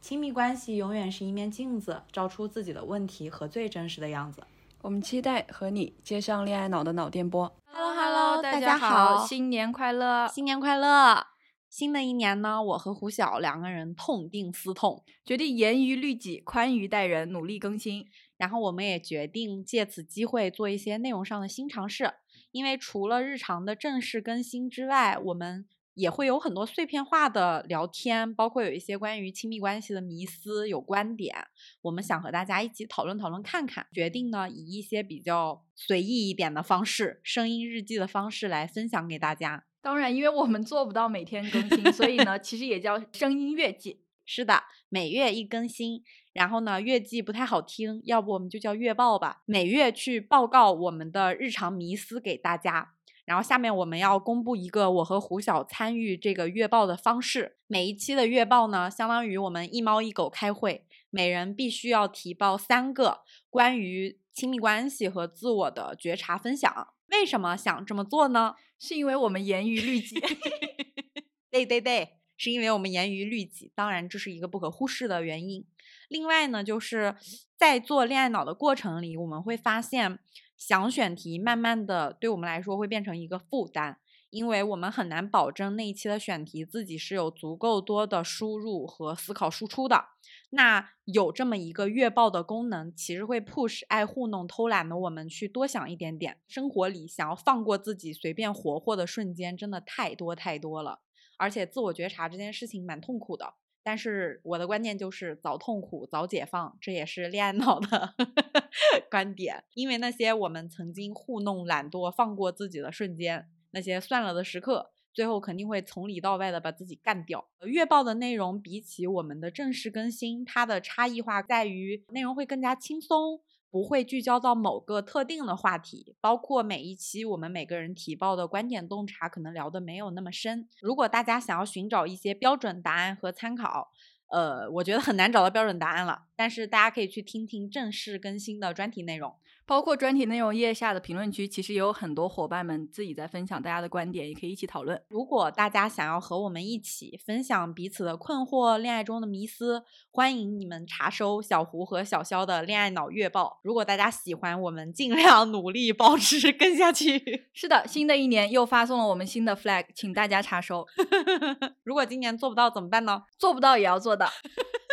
亲密关系永远是一面镜子，照出自己的问题和最真实的样子。我们期待和你接上恋爱脑的脑电波。Hello Hello，大家好，新年快乐，新年快乐！新的一年呢，我和胡晓两个人痛定思痛，决定严于律己，宽于待人，努力更新。然后我们也决定借此机会做一些内容上的新尝试，因为除了日常的正式更新之外，我们。也会有很多碎片化的聊天，包括有一些关于亲密关系的迷思，有观点，我们想和大家一起讨论讨论看看。决定呢，以一些比较随意一点的方式，声音日记的方式来分享给大家。当然，因为我们做不到每天更新，所以呢，其实也叫声音月记。是的，每月一更新。然后呢，月记不太好听，要不我们就叫月报吧。每月去报告我们的日常迷思给大家。然后下面我们要公布一个我和胡晓参与这个月报的方式。每一期的月报呢，相当于我们一猫一狗开会，每人必须要提报三个关于亲密关系和自我的觉察分享。为什么想这么做呢？是因为我们严于律己。对对对，是因为我们严于律己。当然，这是一个不可忽视的原因。另外呢，就是在做恋爱脑的过程里，我们会发现。想选题慢慢的对我们来说会变成一个负担，因为我们很难保证那一期的选题自己是有足够多的输入和思考输出的。那有这么一个月报的功能，其实会 push 爱糊弄偷懒的我们去多想一点点。生活里想要放过自己随便活活的瞬间真的太多太多了，而且自我觉察这件事情蛮痛苦的。但是我的观念就是早痛苦早解放，这也是恋爱脑的 观点。因为那些我们曾经糊弄、懒惰、放过自己的瞬间，那些算了的时刻，最后肯定会从里到外的把自己干掉。月报的内容比起我们的正式更新，它的差异化在于内容会更加轻松。不会聚焦到某个特定的话题，包括每一期我们每个人提报的观点洞察，可能聊的没有那么深。如果大家想要寻找一些标准答案和参考，呃，我觉得很难找到标准答案了。但是大家可以去听听正式更新的专题内容。包括专题内容页下的评论区，其实也有很多伙伴们自己在分享大家的观点，也可以一起讨论。如果大家想要和我们一起分享彼此的困惑、恋爱中的迷思，欢迎你们查收小胡和小肖的恋爱脑月报。如果大家喜欢，我们尽量努力保持 跟下去。是的，新的一年又发送了我们新的 flag，请大家查收。如果今年做不到怎么办呢？做不到也要做的。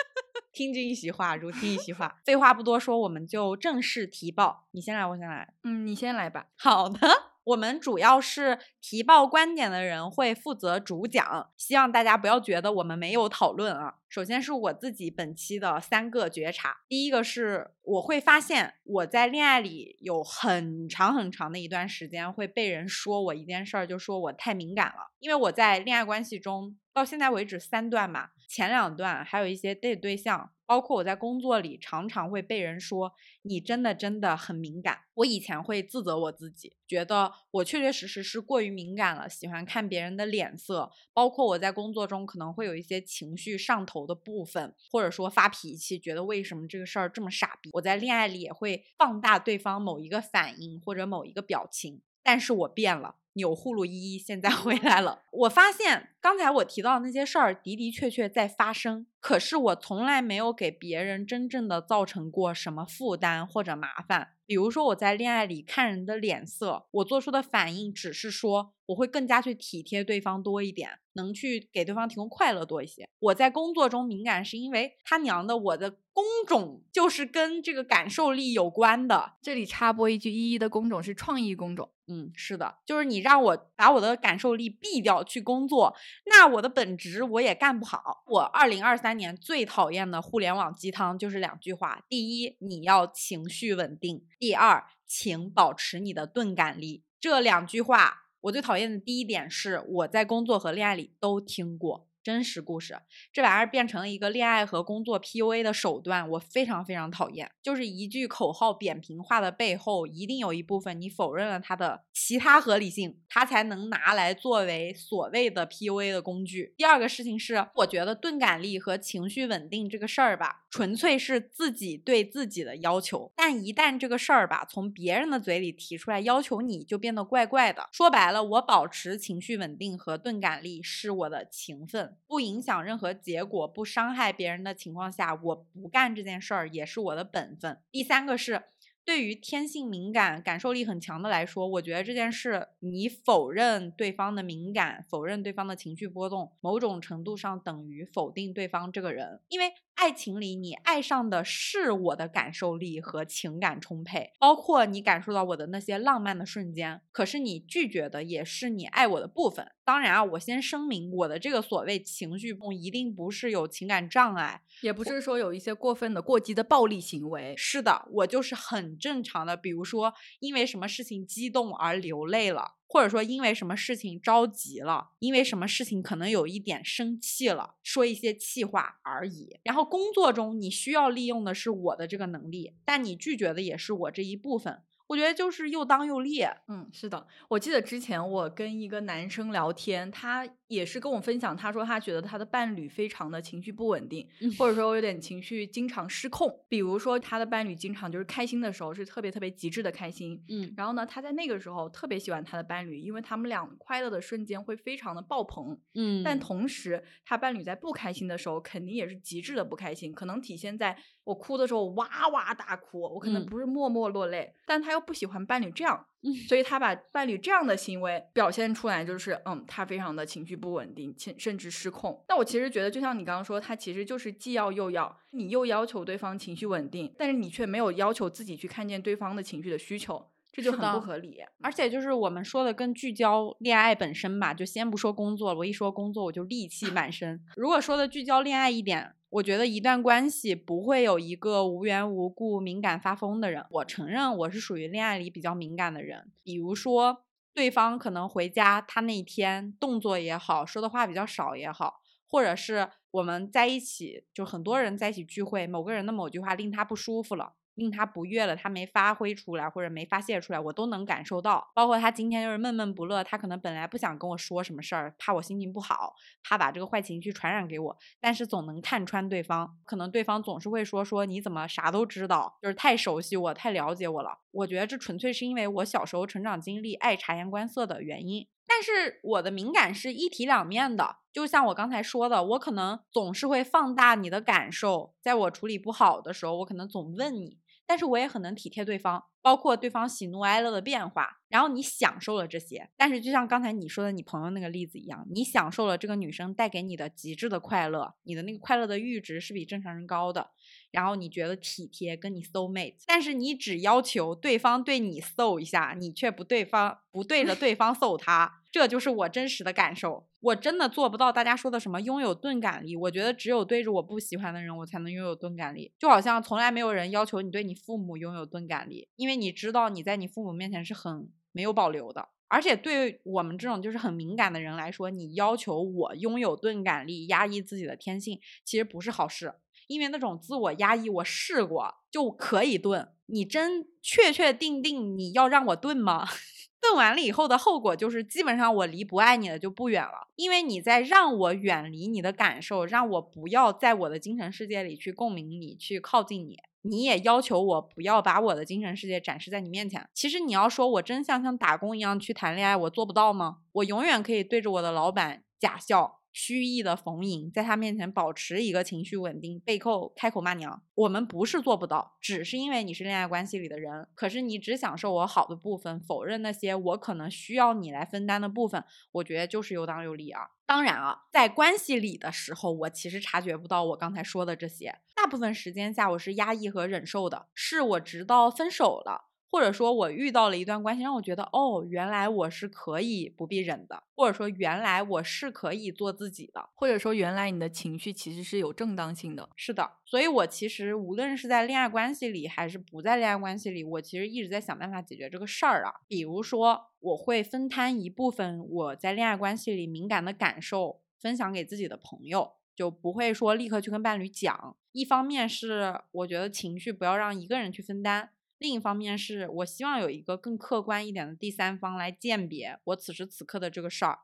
听君一席话，如听一席话。废话不多说，我们就正式提报。你先来，我先来。嗯，你先来吧。好的，我们主要是提报观点的人会负责主讲，希望大家不要觉得我们没有讨论啊。首先是我自己本期的三个觉察，第一个是我会发现我在恋爱里有很长很长的一段时间会被人说我一件事儿，就说我太敏感了，因为我在恋爱关系中。到现在为止三段嘛，前两段还有一些 date 对象，包括我在工作里常常会被人说你真的真的很敏感。我以前会自责我自己，觉得我确确实实是过于敏感了，喜欢看别人的脸色，包括我在工作中可能会有一些情绪上头的部分，或者说发脾气，觉得为什么这个事儿这么傻逼。我在恋爱里也会放大对方某一个反应或者某一个表情，但是我变了。钮祜禄依依现在 回来了。我发现刚才我提到的那些事儿的的确确在发生，可是我从来没有给别人真正的造成过什么负担或者麻烦。比如说我在恋爱里看人的脸色，我做出的反应只是说我会更加去体贴对方多一点，能去给对方提供快乐多一些。我在工作中敏感，是因为他娘的，我的工种就是跟这个感受力有关的。这里插播一句，依依的工种是创意工种。嗯，是的，就是你让我把我的感受力闭掉去工作，那我的本职我也干不好。我二零二三年最讨厌的互联网鸡汤就是两句话：第一，你要情绪稳定；第二，请保持你的钝感力。这两句话，我最讨厌的第一点是我在工作和恋爱里都听过。真实故事，这玩意儿变成了一个恋爱和工作 PUA 的手段，我非常非常讨厌。就是一句口号扁平化的背后，一定有一部分你否认了它的其他合理性，它才能拿来作为所谓的 PUA 的工具。第二个事情是，我觉得钝感力和情绪稳定这个事儿吧，纯粹是自己对自己的要求。但一旦这个事儿吧从别人的嘴里提出来要求你，就变得怪怪的。说白了，我保持情绪稳定和钝感力是我的情分。不影响任何结果、不伤害别人的情况下，我不干这件事儿也是我的本分。第三个是。对于天性敏感、感受力很强的来说，我觉得这件事你否认对方的敏感，否认对方的情绪波动，某种程度上等于否定对方这个人。因为爱情里，你爱上的是我的感受力和情感充沛，包括你感受到我的那些浪漫的瞬间。可是你拒绝的也是你爱我的部分。当然啊，我先声明，我的这个所谓情绪不一定不是有情感障碍，也不是说有一些过分的、过激的暴力行为。是的，我就是很正常的，比如说因为什么事情激动而流泪了，或者说因为什么事情着急了，因为什么事情可能有一点生气了，说一些气话而已。然后工作中你需要利用的是我的这个能力，但你拒绝的也是我这一部分。我觉得就是又当又立。嗯，是的，我记得之前我跟一个男生聊天，他也是跟我分享，他说他觉得他的伴侣非常的情绪不稳定，或者说有点情绪经常失控。比如说他的伴侣经常就是开心的时候是特别特别极致的开心，嗯，然后呢，他在那个时候特别喜欢他的伴侣，因为他们俩快乐的瞬间会非常的爆棚，嗯，但同时他伴侣在不开心的时候肯定也是极致的不开心，可能体现在我哭的时候哇哇大哭，我可能不是默默落泪，但他又不喜欢伴侣这样，所以他把伴侣这样的行为表现出来，就是嗯，他非常的情绪不稳定，甚甚至失控。那我其实觉得，就像你刚刚说，他其实就是既要又要，你又要求对方情绪稳定，但是你却没有要求自己去看见对方的情绪的需求，这就很不合理。而且就是我们说的跟聚焦恋爱本身吧，就先不说工作了，我一说工作我就戾气满身。如果说的聚焦恋爱一点。我觉得一段关系不会有一个无缘无故敏感发疯的人。我承认我是属于恋爱里比较敏感的人。比如说，对方可能回家，他那一天动作也好，说的话比较少也好，或者是我们在一起，就很多人在一起聚会，某个人的某句话令他不舒服了。令他不悦了，他没发挥出来或者没发泄出来，我都能感受到。包括他今天就是闷闷不乐，他可能本来不想跟我说什么事儿，怕我心情不好，怕把这个坏情绪传染给我，但是总能看穿对方。可能对方总是会说说你怎么啥都知道，就是太熟悉我，太了解我了。我觉得这纯粹是因为我小时候成长经历爱察言观色的原因。但是我的敏感是一体两面的，就像我刚才说的，我可能总是会放大你的感受，在我处理不好的时候，我可能总问你。但是我也很能体贴对方，包括对方喜怒哀乐的变化，然后你享受了这些。但是就像刚才你说的你朋友那个例子一样，你享受了这个女生带给你的极致的快乐，你的那个快乐的阈值是比正常人高的。然后你觉得体贴跟你 soul mate，但是你只要求对方对你 soul 一下，你却不对方不对着对方 soul 他，这就是我真实的感受。我真的做不到大家说的什么拥有钝感力。我觉得只有对着我不喜欢的人，我才能拥有钝感力。就好像从来没有人要求你对你父母拥有钝感力，因为你知道你在你父母面前是很没有保留的。而且对我们这种就是很敏感的人来说，你要求我拥有钝感力，压抑自己的天性，其实不是好事。因为那种自我压抑，我试过就可以钝。你真确确定定你要让我钝吗？钝完了以后的后果就是，基本上我离不爱你的就不远了。因为你在让我远离你的感受，让我不要在我的精神世界里去共鸣你，去靠近你。你也要求我不要把我的精神世界展示在你面前。其实你要说我真像像打工一样去谈恋爱，我做不到吗？我永远可以对着我的老板假笑。虚意的逢迎，在他面前保持一个情绪稳定，背后开口骂娘。我们不是做不到，只是因为你是恋爱关系里的人，可是你只享受我好的部分，否认那些我可能需要你来分担的部分，我觉得就是有当有理啊。当然啊，在关系里的时候，我其实察觉不到我刚才说的这些，大部分时间下我是压抑和忍受的，是我直到分手了。或者说我遇到了一段关系，让我觉得哦，原来我是可以不必忍的，或者说原来我是可以做自己的，或者说原来你的情绪其实是有正当性的。是的，所以我其实无论是在恋爱关系里还是不在恋爱关系里，我其实一直在想办法解决这个事儿啊。比如说，我会分摊一部分我在恋爱关系里敏感的感受，分享给自己的朋友，就不会说立刻去跟伴侣讲。一方面是我觉得情绪不要让一个人去分担。另一方面是我希望有一个更客观一点的第三方来鉴别我此时此刻的这个事儿，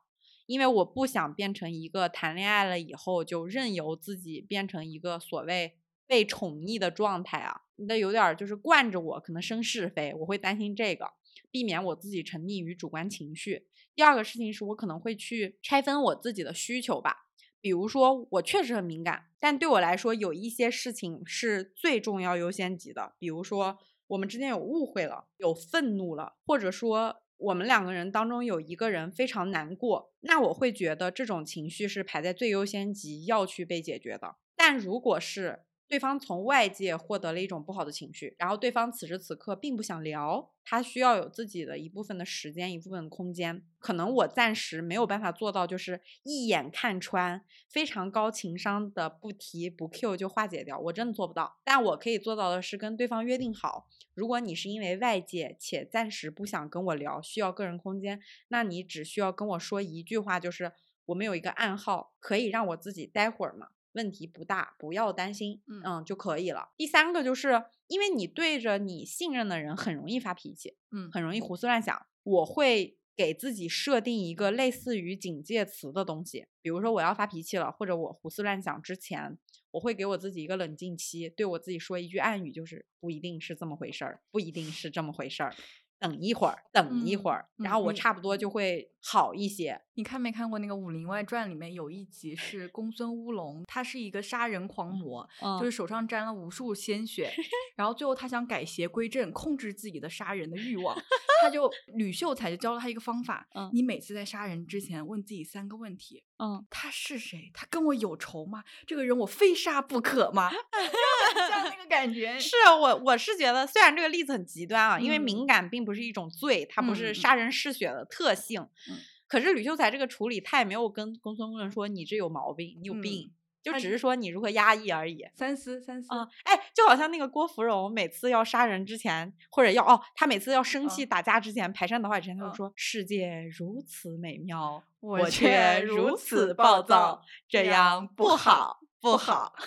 因为我不想变成一个谈恋爱了以后就任由自己变成一个所谓被宠溺的状态啊，那有点就是惯着我，可能生是非，我会担心这个，避免我自己沉溺于主观情绪。第二个事情是我可能会去拆分我自己的需求吧，比如说我确实很敏感，但对我来说有一些事情是最重要优先级的，比如说。我们之间有误会了，有愤怒了，或者说我们两个人当中有一个人非常难过，那我会觉得这种情绪是排在最优先级要去被解决的。但如果是，对方从外界获得了一种不好的情绪，然后对方此时此刻并不想聊，他需要有自己的一部分的时间，一部分空间。可能我暂时没有办法做到，就是一眼看穿，非常高情商的不提不 Q 就化解掉，我真的做不到。但我可以做到的是跟对方约定好，如果你是因为外界且暂时不想跟我聊，需要个人空间，那你只需要跟我说一句话，就是我们有一个暗号，可以让我自己待会儿吗？问题不大，不要担心，嗯就可以了。第三个就是因为你对着你信任的人很容易发脾气，嗯，很容易胡思乱想。我会给自己设定一个类似于警戒词的东西，比如说我要发脾气了，或者我胡思乱想之前，我会给我自己一个冷静期，对我自己说一句暗语，就是不一定是这么回事儿，不一定是这么回事儿。等一会儿，等一会儿，然后我差不多就会好一些。你看没看过那个《武林外传》里面有一集是公孙乌龙，他是一个杀人狂魔，就是手上沾了无数鲜血，然后最后他想改邪归正，控制自己的杀人的欲望，他就 吕秀才就教了他一个方法，你每次在杀人之前问自己三个问题，嗯，他是谁？他跟我有仇吗？这个人我非杀不可吗？像那个感觉。是我我是觉得，虽然这个例子很极端啊，因为敏感并不是一种罪，它不是杀人嗜血的特性。可是吕秀才这个处理，他也没有跟公孙论说你这有毛病，你有病，就只是说你如何压抑而已。三思三思啊！哎，就好像那个郭芙蓉每次要杀人之前，或者要哦，她每次要生气打架之前，排山倒海之前，她就说：“世界如此美妙，我却如此暴躁，这样不好不好。”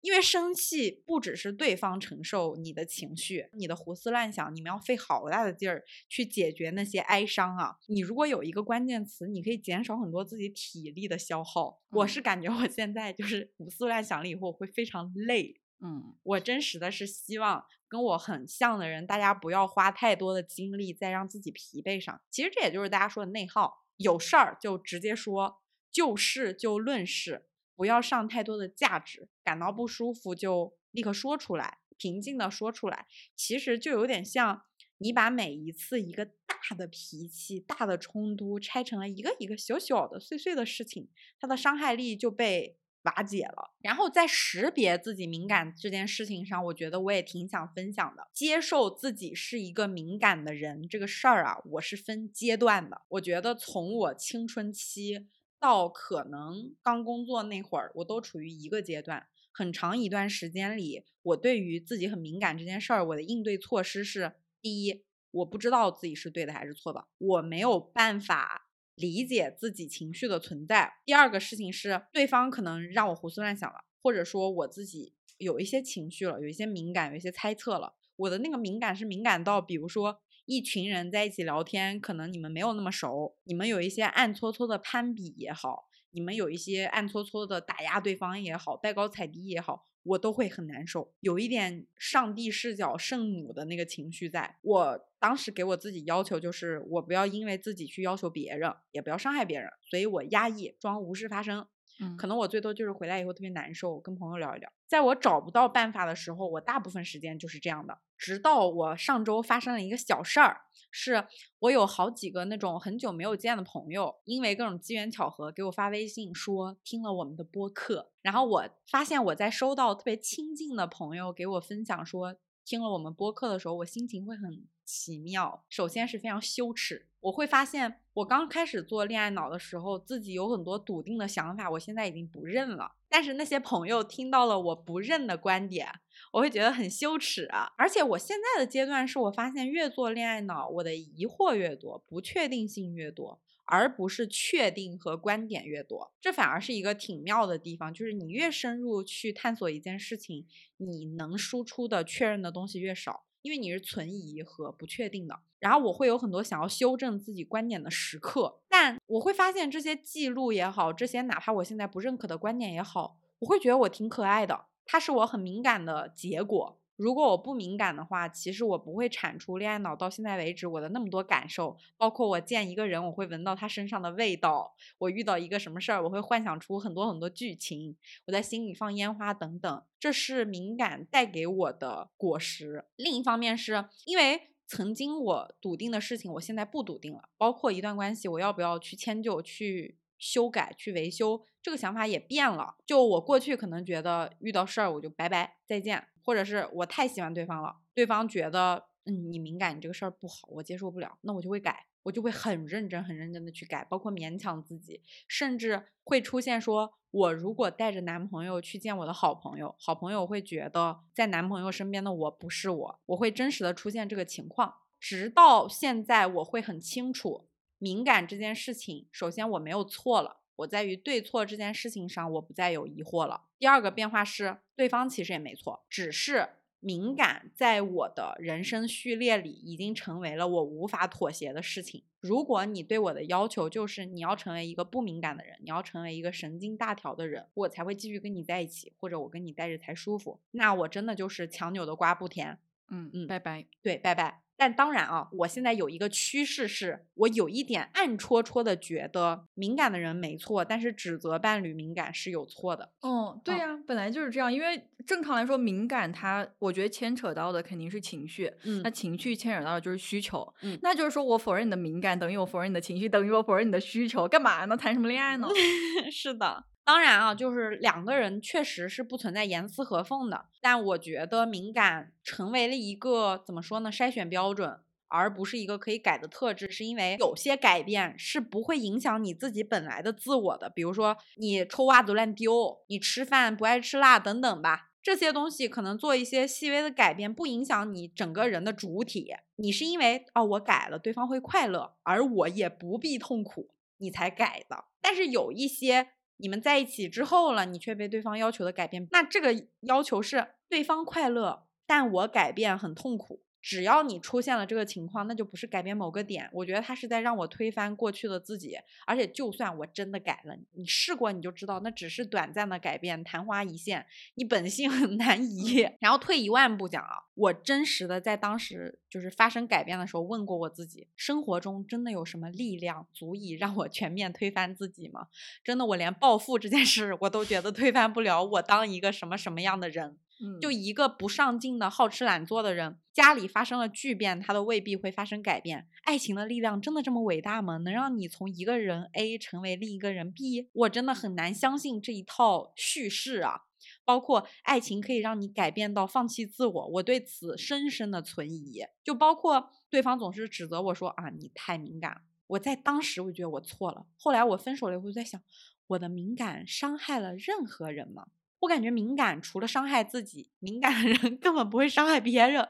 因为生气不只是对方承受你的情绪，你的胡思乱想，你们要费好大的劲儿去解决那些哀伤啊！你如果有一个关键词，你可以减少很多自己体力的消耗。我是感觉我现在就是胡思乱想了以后会非常累。嗯，我真实的是希望跟我很像的人，大家不要花太多的精力在让自己疲惫上。其实这也就是大家说的内耗，有事儿就直接说，就事就论事。不要上太多的价值，感到不舒服就立刻说出来，平静的说出来。其实就有点像你把每一次一个大的脾气、大的冲突拆成了一个一个小小的碎碎的事情，它的伤害力就被瓦解了。然后在识别自己敏感这件事情上，我觉得我也挺想分享的。接受自己是一个敏感的人这个事儿啊，我是分阶段的。我觉得从我青春期。到可能刚工作那会儿，我都处于一个阶段。很长一段时间里，我对于自己很敏感这件事儿，我的应对措施是：第一，我不知道自己是对的还是错的，我没有办法理解自己情绪的存在；第二个事情是，对方可能让我胡思乱想了，或者说我自己有一些情绪了，有一些敏感，有一些猜测了。我的那个敏感是敏感到，比如说。一群人在一起聊天，可能你们没有那么熟，你们有一些暗搓搓的攀比也好，你们有一些暗搓搓的打压对方也好，拜高踩低也好，我都会很难受，有一点上帝视角圣母的那个情绪在。我当时给我自己要求就是，我不要因为自己去要求别人，也不要伤害别人，所以我压抑，装无事发生。嗯，可能我最多就是回来以后特别难受，跟朋友聊一聊。在我找不到办法的时候，我大部分时间就是这样的。直到我上周发生了一个小事儿，是我有好几个那种很久没有见的朋友，因为各种机缘巧合给我发微信说听了我们的播客，然后我发现我在收到特别亲近的朋友给我分享说听了我们播客的时候，我心情会很奇妙。首先是非常羞耻，我会发现我刚开始做恋爱脑的时候，自己有很多笃定的想法，我现在已经不认了。但是那些朋友听到了我不认的观点。我会觉得很羞耻啊！而且我现在的阶段是我发现越做恋爱脑，我的疑惑越多，不确定性越多，而不是确定和观点越多。这反而是一个挺妙的地方，就是你越深入去探索一件事情，你能输出的确认的东西越少，因为你是存疑和不确定的。然后我会有很多想要修正自己观点的时刻，但我会发现这些记录也好，这些哪怕我现在不认可的观点也好，我会觉得我挺可爱的。它是我很敏感的结果。如果我不敏感的话，其实我不会产出恋爱脑。到现在为止，我的那么多感受，包括我见一个人，我会闻到他身上的味道；我遇到一个什么事儿，我会幻想出很多很多剧情；我在心里放烟花等等，这是敏感带给我的果实。另一方面，是因为曾经我笃定的事情，我现在不笃定了。包括一段关系，我要不要去迁就去？修改去维修，这个想法也变了。就我过去可能觉得遇到事儿我就拜拜再见，或者是我太喜欢对方了，对方觉得嗯你敏感，你这个事儿不好，我接受不了，那我就会改，我就会很认真很认真的去改，包括勉强自己，甚至会出现说我如果带着男朋友去见我的好朋友，好朋友会觉得在男朋友身边的我不是我，我会真实的出现这个情况。直到现在，我会很清楚。敏感这件事情，首先我没有错了，我在于对错这件事情上，我不再有疑惑了。第二个变化是，对方其实也没错，只是敏感在我的人生序列里已经成为了我无法妥协的事情。如果你对我的要求就是你要成为一个不敏感的人，你要成为一个神经大条的人，我才会继续跟你在一起，或者我跟你待着才舒服，那我真的就是强扭的瓜不甜。嗯嗯，拜拜。对，拜拜。但当然啊，我现在有一个趋势，是我有一点暗戳戳的觉得敏感的人没错，但是指责伴侣敏感是有错的。哦，对呀，本来就是这样。因为正常来说，敏感它，我觉得牵扯到的肯定是情绪。嗯，那情绪牵扯到的就是需求。嗯，那就是说我否认你的敏感，等于我否认你的情绪，等于我否认你的需求，干嘛呢？谈什么恋爱呢？是的。当然啊，就是两个人确实是不存在严丝合缝的，但我觉得敏感成为了一个怎么说呢？筛选标准，而不是一个可以改的特质，是因为有些改变是不会影响你自己本来的自我的，比如说你臭袜子乱丢，你吃饭不爱吃辣等等吧，这些东西可能做一些细微的改变，不影响你整个人的主体。你是因为哦我改了，对方会快乐，而我也不必痛苦，你才改的。但是有一些。你们在一起之后了，你却被对方要求的改变，那这个要求是对方快乐，但我改变很痛苦。只要你出现了这个情况，那就不是改变某个点，我觉得他是在让我推翻过去的自己。而且就算我真的改了，你试过你就知道，那只是短暂的改变，昙花一现，你本性很难移。然后退一万步讲啊，我真实的在当时就是发生改变的时候，问过我自己：生活中真的有什么力量足以让我全面推翻自己吗？真的，我连暴富这件事我都觉得推翻不了我当一个什么什么样的人。就一个不上进的好吃懒做的人，家里发生了巨变，他都未必会发生改变。爱情的力量真的这么伟大吗？能让你从一个人 A 成为另一个人 B？我真的很难相信这一套叙事啊！包括爱情可以让你改变到放弃自我，我对此深深的存疑。就包括对方总是指责我说啊，你太敏感。我在当时我觉得我错了，后来我分手了以后在想，我的敏感伤害了任何人吗？我感觉敏感除了伤害自己，敏感的人 根本不会伤害别人。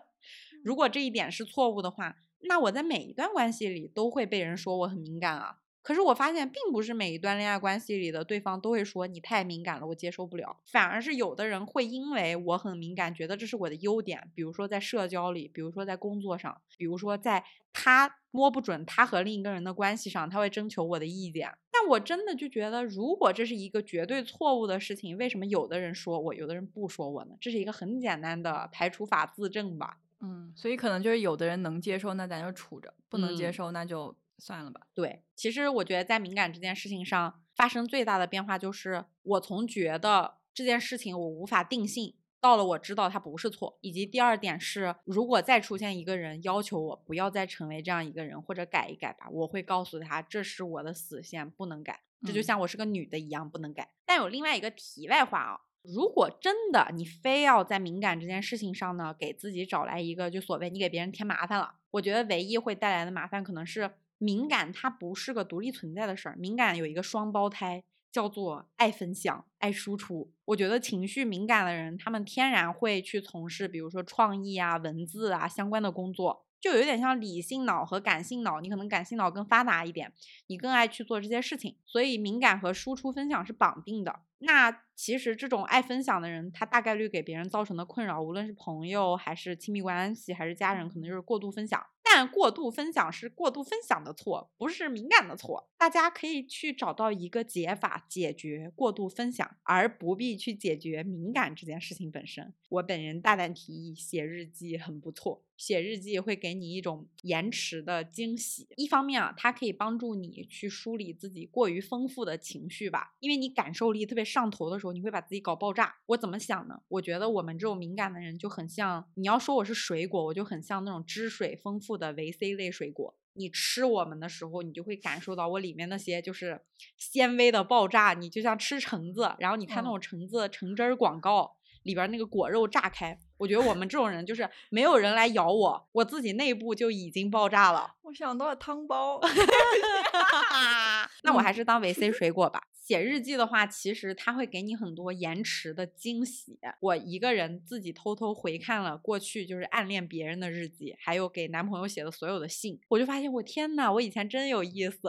如果这一点是错误的话，那我在每一段关系里都会被人说我很敏感啊。可是我发现，并不是每一段恋爱关系里的对方都会说你太敏感了，我接受不了。反而是有的人会因为我很敏感，觉得这是我的优点。比如说在社交里，比如说在工作上，比如说在他摸不准他和另一个人的关系上，他会征求我的意见。但我真的就觉得，如果这是一个绝对错误的事情，为什么有的人说我，有的人不说我呢？这是一个很简单的排除法自证吧。嗯，所以可能就是有的人能接受，那咱就处着；不能接受，那就。算了吧。对，其实我觉得在敏感这件事情上，发生最大的变化就是我从觉得这件事情我无法定性。到了，我知道它不是错，以及第二点是，如果再出现一个人要求我不要再成为这样一个人，或者改一改吧，我会告诉他这是我的死线，不能改。这就像我是个女的一样，不能改。但有另外一个题外话啊，如果真的你非要在敏感这件事情上呢，给自己找来一个就所谓你给别人添麻烦了，我觉得唯一会带来的麻烦可能是敏感，它不是个独立存在的事儿，敏感有一个双胞胎。叫做爱分享、爱输出。我觉得情绪敏感的人，他们天然会去从事，比如说创意啊、文字啊相关的工作，就有点像理性脑和感性脑。你可能感性脑更发达一点，你更爱去做这些事情。所以敏感和输出分享是绑定的。那其实这种爱分享的人，他大概率给别人造成的困扰，无论是朋友还是亲密关系，还是家人，可能就是过度分享。但过度分享是过度分享的错，不是敏感的错。大家可以去找到一个解法解决过度分享，而不必去解决敏感这件事情本身。我本人大胆提议，写日记很不错。写日记会给你一种延迟的惊喜。一方面啊，它可以帮助你去梳理自己过于丰富的情绪吧，因为你感受力特别上头的时候，你会把自己搞爆炸。我怎么想呢？我觉得我们这种敏感的人就很像，你要说我是水果，我就很像那种汁水丰富的维 C 类水果。你吃我们的时候，你就会感受到我里面那些就是纤维的爆炸。你就像吃橙子，然后你看那种橙子橙汁儿广告。里边那个果肉炸开，我觉得我们这种人就是没有人来咬我，我自己内部就已经爆炸了。我想到了汤包，那我还是当维 C 水果吧。写日记的话，其实它会给你很多延迟的惊喜。我一个人自己偷偷回看了过去，就是暗恋别人的日记，还有给男朋友写的所有的信，我就发现我天呐，我以前真有意思。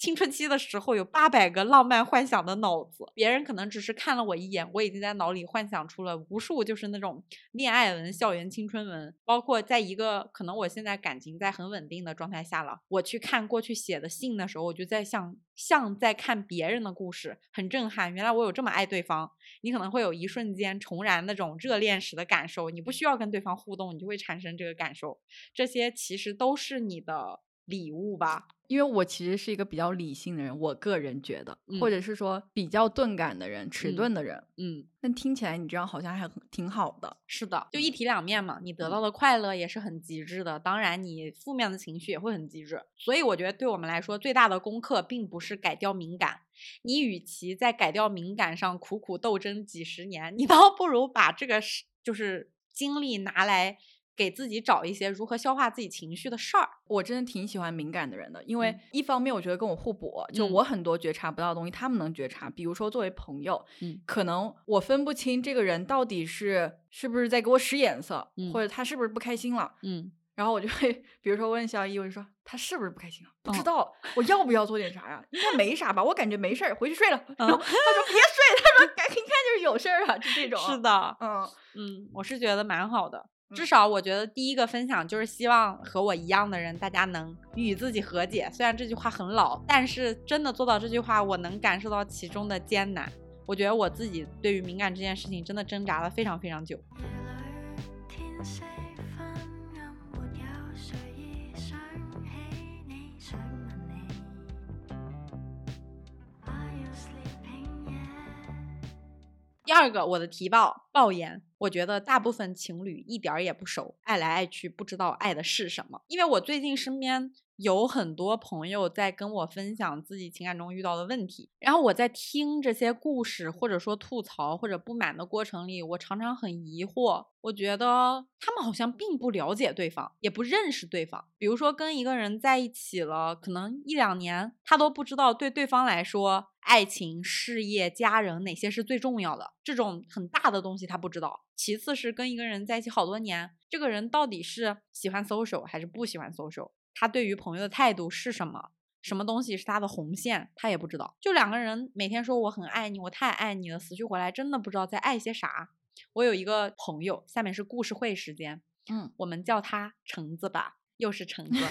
青春期的时候有八百个浪漫幻想的脑子，别人可能只是看了我一眼，我已经在脑里幻想出了无数，就是那种恋爱文、校园青春文，包括在一个可能我现在感情在很稳定的状态下了，我去看过去写的信的时候，我就在像像在看别人的故事，很震撼。原来我有这么爱对方，你可能会有一瞬间重燃那种热恋时的感受，你不需要跟对方互动，你就会产生这个感受。这些其实都是你的礼物吧。因为我其实是一个比较理性的人，我个人觉得，或者是说比较钝感的人，迟钝的人，嗯，但听起来你这样好像还挺好的。是的，就一体两面嘛，你得到的快乐也是很极致的，当然你负面的情绪也会很极致。所以我觉得对我们来说最大的功课，并不是改掉敏感，你与其在改掉敏感上苦苦斗争几十年，你倒不如把这个是就是精力拿来。给自己找一些如何消化自己情绪的事儿，我真的挺喜欢敏感的人的，因为一方面我觉得跟我互补，就我很多觉察不到的东西，他们能觉察。比如说作为朋友，嗯，可能我分不清这个人到底是是不是在给我使眼色，或者他是不是不开心了，嗯，然后我就会比如说问小一，我就说他是不是不开心了？不知道，我要不要做点啥呀？应该没啥吧，我感觉没事儿，回去睡了。他说别睡，他说赶紧看就是有事儿啊，就这种。是的，嗯嗯，我是觉得蛮好的。至少我觉得第一个分享就是希望和我一样的人，大家能与自己和解。虽然这句话很老，但是真的做到这句话，我能感受到其中的艰难。我觉得我自己对于敏感这件事情，真的挣扎了非常非常久。第二个，我的提报爆言，我觉得大部分情侣一点儿也不熟，爱来爱去，不知道爱的是什么。因为我最近身边。有很多朋友在跟我分享自己情感中遇到的问题，然后我在听这些故事，或者说吐槽或者不满的过程里，我常常很疑惑。我觉得他们好像并不了解对方，也不认识对方。比如说跟一个人在一起了，可能一两年，他都不知道对对方来说，爱情、事业、家人哪些是最重要的，这种很大的东西他不知道。其次是跟一个人在一起好多年，这个人到底是喜欢 social 还是不喜欢 social？他对于朋友的态度是什么？什么东西是他的红线？他也不知道。就两个人每天说我很爱你，我太爱你了，死去活来，真的不知道在爱些啥。我有一个朋友，下面是故事会时间，嗯，我们叫他橙子吧，又是橙子。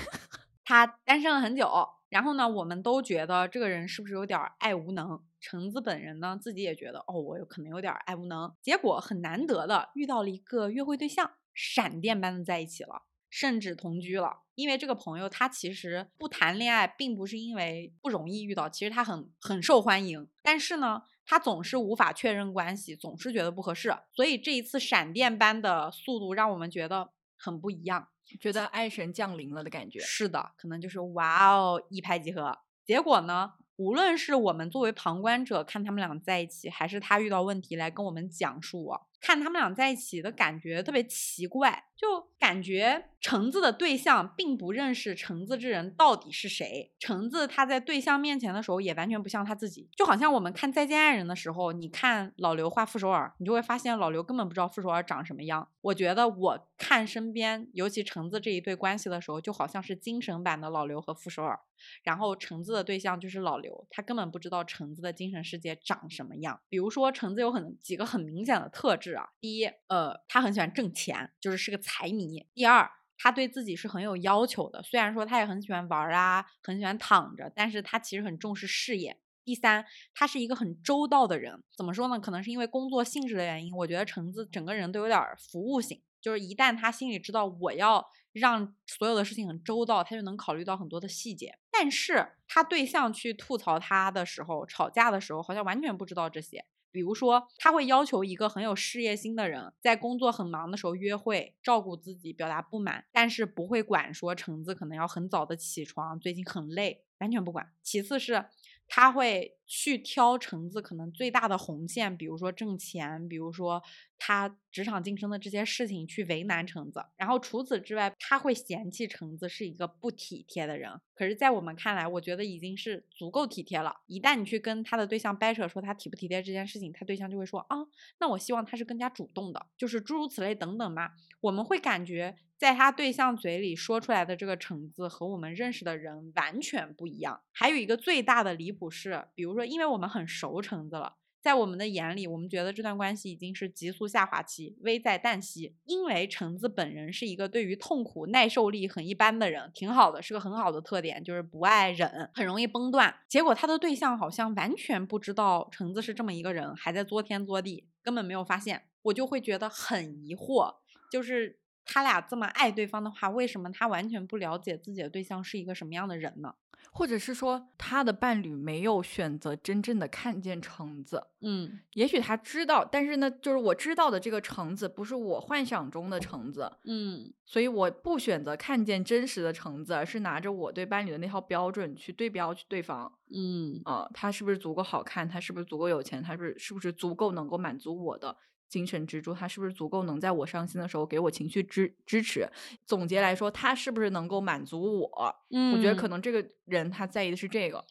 他单身了很久，然后呢，我们都觉得这个人是不是有点爱无能？橙子本人呢，自己也觉得，哦，我有可能有点爱无能。结果很难得的遇到了一个约会对象，闪电般的在一起了。甚至同居了。因为这个朋友他其实不谈恋爱，并不是因为不容易遇到，其实他很很受欢迎，但是呢，他总是无法确认关系，总是觉得不合适。所以这一次闪电般的速度让我们觉得很不一样，觉得爱神降临了的感觉。是的，可能就是哇哦，一拍即合。结果呢？无论是我们作为旁观者看他们俩在一起，还是他遇到问题来跟我们讲述啊。看他们俩在一起的感觉特别奇怪，就感觉橙子的对象并不认识橙子这人到底是谁。橙子他在对象面前的时候也完全不像他自己，就好像我们看《再见爱人》的时候，你看老刘画傅首尔，你就会发现老刘根本不知道傅首尔长什么样。我觉得我看身边，尤其橙子这一对关系的时候，就好像是精神版的老刘和傅首尔。然后橙子的对象就是老刘，他根本不知道橙子的精神世界长什么样。比如说橙子有很几个很明显的特质。是啊，第一，呃，他很喜欢挣钱，就是是个财迷。第二，他对自己是很有要求的，虽然说他也很喜欢玩啊，很喜欢躺着，但是他其实很重视事业。第三，他是一个很周到的人。怎么说呢？可能是因为工作性质的原因，我觉得橙子整个人都有点服务性，就是一旦他心里知道我要让所有的事情很周到，他就能考虑到很多的细节。但是他对象去吐槽他的时候，吵架的时候，好像完全不知道这些。比如说，他会要求一个很有事业心的人，在工作很忙的时候约会，照顾自己，表达不满，但是不会管说橙子可能要很早的起床，最近很累，完全不管。其次是。他会去挑橙子可能最大的红线，比如说挣钱，比如说他职场晋升的这些事情去为难橙子。然后除此之外，他会嫌弃橙子是一个不体贴的人。可是，在我们看来，我觉得已经是足够体贴了。一旦你去跟他的对象掰扯说他体不体贴这件事情，他对象就会说啊，那我希望他是更加主动的，就是诸如此类等等吧。我们会感觉。在他对象嘴里说出来的这个橙子和我们认识的人完全不一样。还有一个最大的离谱是，比如说，因为我们很熟橙子了，在我们的眼里，我们觉得这段关系已经是急速下滑期，危在旦夕。因为橙子本人是一个对于痛苦耐受力很一般的人，挺好的，是个很好的特点，就是不爱忍，很容易崩断。结果他的对象好像完全不知道橙子是这么一个人，还在作天作地，根本没有发现。我就会觉得很疑惑，就是。他俩这么爱对方的话，为什么他完全不了解自己的对象是一个什么样的人呢？或者是说，他的伴侣没有选择真正的看见橙子？嗯，也许他知道，但是呢，就是我知道的这个橙子不是我幻想中的橙子。嗯，所以我不选择看见真实的橙子，而是拿着我对伴侣的那套标准去对标去对方。嗯，啊，他是不是足够好看？他是不是足够有钱？他是是不是足够能够满足我的？精神支柱，他是不是足够能在我伤心的时候给我情绪支支持？总结来说，他是不是能够满足我？嗯，我觉得可能这个人他在意的是这个。